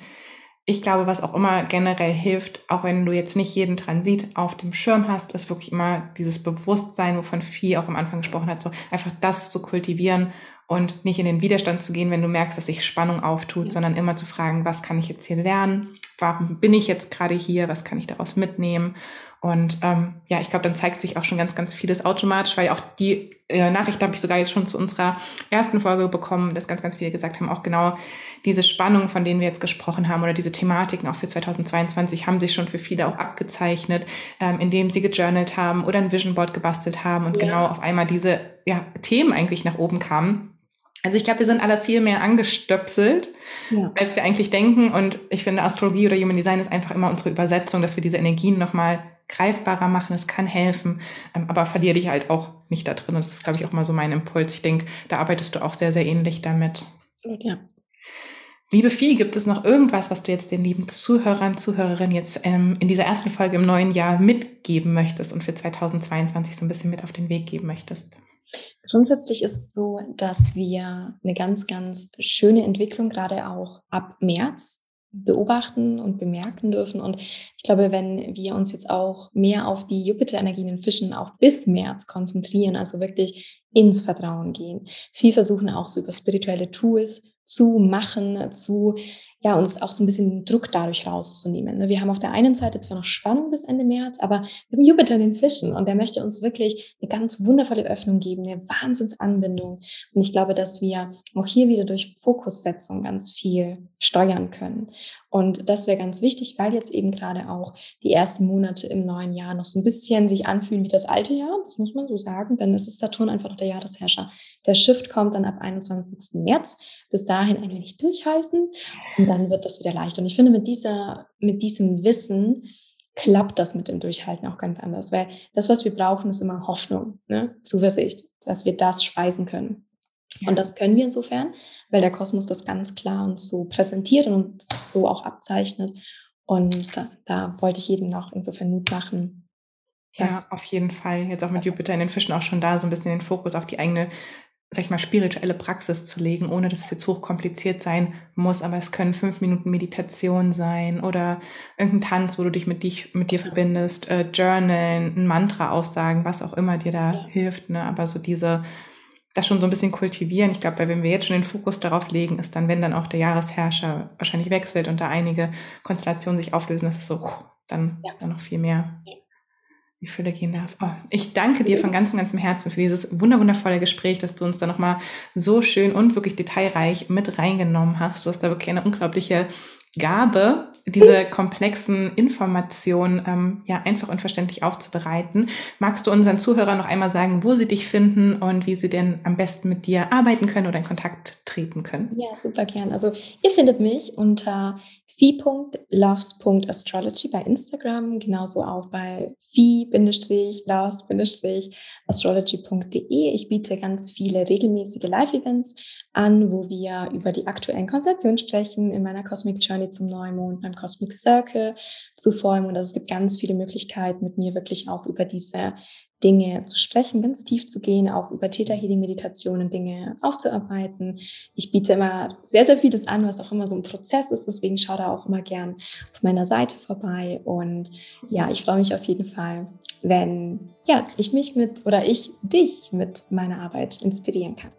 ich glaube, was auch immer generell hilft, auch wenn du jetzt nicht jeden Transit auf dem Schirm hast, ist wirklich immer dieses Bewusstsein, wovon Vieh auch am Anfang gesprochen hat, so einfach das zu kultivieren und nicht in den Widerstand zu gehen, wenn du merkst, dass sich Spannung auftut, ja. sondern immer zu fragen, was kann ich jetzt hier lernen? Warum bin ich jetzt gerade hier? Was kann ich daraus mitnehmen? Und ähm, ja, ich glaube, dann zeigt sich auch schon ganz, ganz vieles automatisch, weil auch die äh, Nachricht habe ich sogar jetzt schon zu unserer ersten Folge bekommen, dass ganz, ganz viele gesagt haben, auch genau diese Spannung, von denen wir jetzt gesprochen haben, oder diese Thematiken auch für 2022 haben sich schon für viele auch abgezeichnet, ähm, indem sie gejournalt haben oder ein Vision Board gebastelt haben und ja. genau auf einmal diese ja, Themen eigentlich nach oben kamen. Also ich glaube, wir sind alle viel mehr angestöpselt, ja. als wir eigentlich denken. Und ich finde, Astrologie oder Human Design ist einfach immer unsere Übersetzung, dass wir diese Energien nochmal greifbarer machen. Es kann helfen, ähm, aber verliere dich halt auch nicht da drin. Und das ist, glaube ich, auch mal so mein Impuls. Ich denke, da arbeitest du auch sehr, sehr ähnlich damit. Ja. Liebe Vieh, gibt es noch irgendwas, was du jetzt den lieben Zuhörern, Zuhörerinnen jetzt ähm, in dieser ersten Folge im neuen Jahr mitgeben möchtest und für 2022 so ein bisschen mit auf den Weg geben möchtest? Grundsätzlich ist es so, dass wir eine ganz, ganz schöne Entwicklung gerade auch ab März beobachten und bemerken dürfen. Und ich glaube, wenn wir uns jetzt auch mehr auf die Jupiter-Energien in Fischen auch bis März konzentrieren, also wirklich ins Vertrauen gehen, viel versuchen auch so über spirituelle Tools zu machen, zu ja, uns auch so ein bisschen Druck dadurch rauszunehmen. Ne? Wir haben auf der einen Seite zwar noch Spannung bis Ende März, aber wir haben Jupiter in den Fischen und der möchte uns wirklich eine ganz wundervolle Öffnung geben, eine Wahnsinnsanbindung. Und ich glaube, dass wir auch hier wieder durch Fokussetzung ganz viel steuern können. Und das wäre ganz wichtig, weil jetzt eben gerade auch die ersten Monate im neuen Jahr noch so ein bisschen sich anfühlen wie das alte Jahr. Das muss man so sagen, denn es ist Saturn einfach noch der Jahresherrscher. Der Shift kommt dann ab 21. März. Bis dahin ein wenig durchhalten und dann wird das wieder leichter. Und ich finde, mit dieser, mit diesem Wissen klappt das mit dem Durchhalten auch ganz anders, weil das, was wir brauchen, ist immer Hoffnung, ne? Zuversicht, dass wir das speisen können. Und das können wir insofern, weil der Kosmos das ganz klar uns so präsentiert und uns so auch abzeichnet. Und da, da wollte ich jedem noch insofern Mut machen. Ja, auf jeden Fall. Jetzt auch mit Jupiter in den Fischen auch schon da, so ein bisschen den Fokus auf die eigene, sag ich mal, spirituelle Praxis zu legen, ohne dass es jetzt hochkompliziert sein muss. Aber es können fünf Minuten Meditation sein oder irgendein Tanz, wo du dich mit, dich, mit dir verbindest, äh, Journalen, ein Mantra aussagen, was auch immer dir da ja. hilft. Ne? Aber so diese das schon so ein bisschen kultivieren. Ich glaube, wenn wir jetzt schon den Fokus darauf legen, ist dann, wenn dann auch der Jahresherrscher wahrscheinlich wechselt und da einige Konstellationen sich auflösen, dass es so dann, ja. dann noch viel mehr die Fülle gehen darf. Oh, ich danke dir von ganzem, ganzem Herzen für dieses wunderwundervolle Gespräch, dass du uns da nochmal so schön und wirklich detailreich mit reingenommen hast. Du hast da wirklich eine unglaubliche Gabe, diese komplexen Informationen ähm, ja einfach und verständlich aufzubereiten. Magst du unseren Zuhörern noch einmal sagen, wo sie dich finden und wie sie denn am besten mit dir arbeiten können oder in Kontakt treten können? Ja, super gern. Also ihr findet mich unter phi.loves.astrology bei Instagram, genauso auch bei phi-loves-astrology.de. Ich biete ganz viele regelmäßige Live-Events an, wo wir über die aktuellen Konstellationen sprechen in meiner Cosmic Journey zum Neumond, beim Cosmic Circle zu folgen. Und also es gibt ganz viele Möglichkeiten, mit mir wirklich auch über diese Dinge zu sprechen, ganz tief zu gehen, auch über Theta Healing Meditationen Dinge aufzuarbeiten. Ich biete immer sehr, sehr vieles an, was auch immer so ein Prozess ist. Deswegen schau da auch immer gern auf meiner Seite vorbei. Und ja, ich freue mich auf jeden Fall, wenn ja, ich mich mit oder ich dich mit meiner Arbeit inspirieren kann.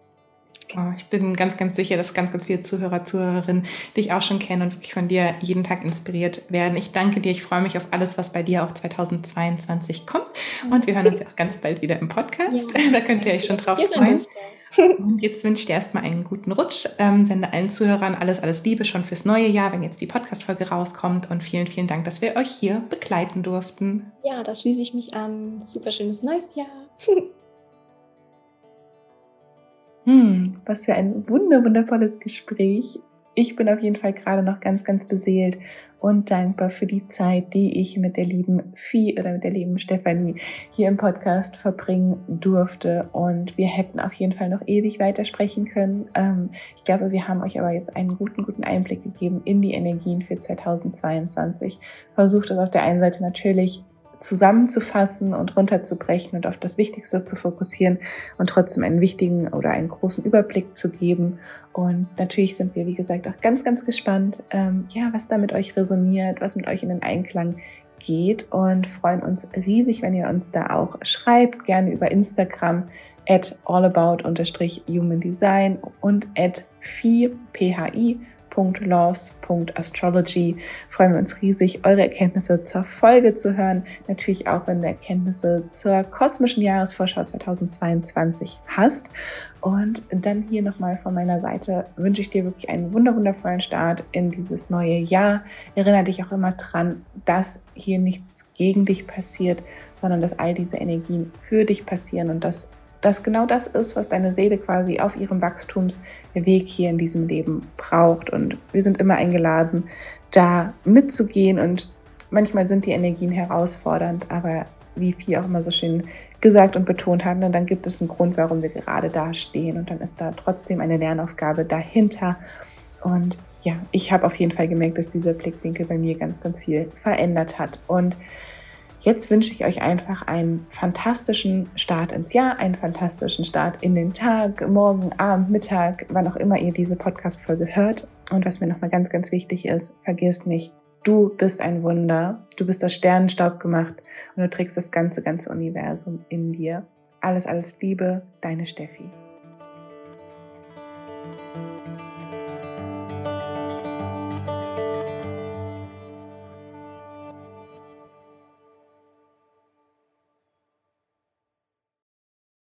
Ich bin ganz, ganz sicher, dass ganz, ganz viele Zuhörer, Zuhörerinnen dich auch schon kennen und wirklich von dir jeden Tag inspiriert werden. Ich danke dir. Ich freue mich auf alles, was bei dir auch 2022 kommt. Und wir hören uns ja auch ganz bald wieder im Podcast. Ja. Da könnt ihr euch schon drauf freuen. *laughs* Und jetzt wünsche ich dir erstmal einen guten Rutsch. Ähm, sende allen Zuhörern alles, alles Liebe schon fürs neue Jahr, wenn jetzt die Podcast-Folge rauskommt. Und vielen, vielen Dank, dass wir euch hier begleiten durften. Ja, da schließe ich mich an. Super schönes neues Jahr. *laughs* Hm, was für ein wunder wundervolles Gespräch. Ich bin auf jeden Fall gerade noch ganz, ganz beseelt und dankbar für die Zeit, die ich mit der lieben Vieh oder mit der lieben Stefanie hier im Podcast verbringen durfte. Und wir hätten auf jeden Fall noch ewig weitersprechen können. Ähm, ich glaube, wir haben euch aber jetzt einen guten, guten Einblick gegeben in die Energien für 2022. Versucht es auf der einen Seite natürlich zusammenzufassen und runterzubrechen und auf das Wichtigste zu fokussieren und trotzdem einen wichtigen oder einen großen Überblick zu geben. Und natürlich sind wir, wie gesagt, auch ganz, ganz gespannt, ähm, ja, was da mit euch resoniert, was mit euch in den Einklang geht und freuen uns riesig, wenn ihr uns da auch schreibt, gerne über Instagram at allabout-human design und at phi, phi www.laws.astrology. Freuen wir uns riesig, eure Erkenntnisse zur Folge zu hören. Natürlich auch, wenn du Erkenntnisse zur kosmischen Jahresvorschau 2022 hast. Und dann hier nochmal von meiner Seite wünsche ich dir wirklich einen wundervollen Start in dieses neue Jahr. Erinnere dich auch immer dran, dass hier nichts gegen dich passiert, sondern dass all diese Energien für dich passieren und dass dass genau das ist, was deine Seele quasi auf ihrem Wachstumsweg hier in diesem Leben braucht. Und wir sind immer eingeladen, da mitzugehen. Und manchmal sind die Energien herausfordernd, aber wie viel auch immer so schön gesagt und betont haben, dann gibt es einen Grund, warum wir gerade da stehen. Und dann ist da trotzdem eine Lernaufgabe dahinter. Und ja, ich habe auf jeden Fall gemerkt, dass dieser Blickwinkel bei mir ganz, ganz viel verändert hat. Und Jetzt wünsche ich euch einfach einen fantastischen Start ins Jahr, einen fantastischen Start in den Tag, morgen, Abend, Mittag, wann auch immer ihr diese Podcast-Folge hört. Und was mir nochmal ganz, ganz wichtig ist, vergisst nicht, du bist ein Wunder, du bist aus Sternenstaub gemacht und du trägst das ganze, ganze Universum in dir. Alles, alles Liebe, deine Steffi.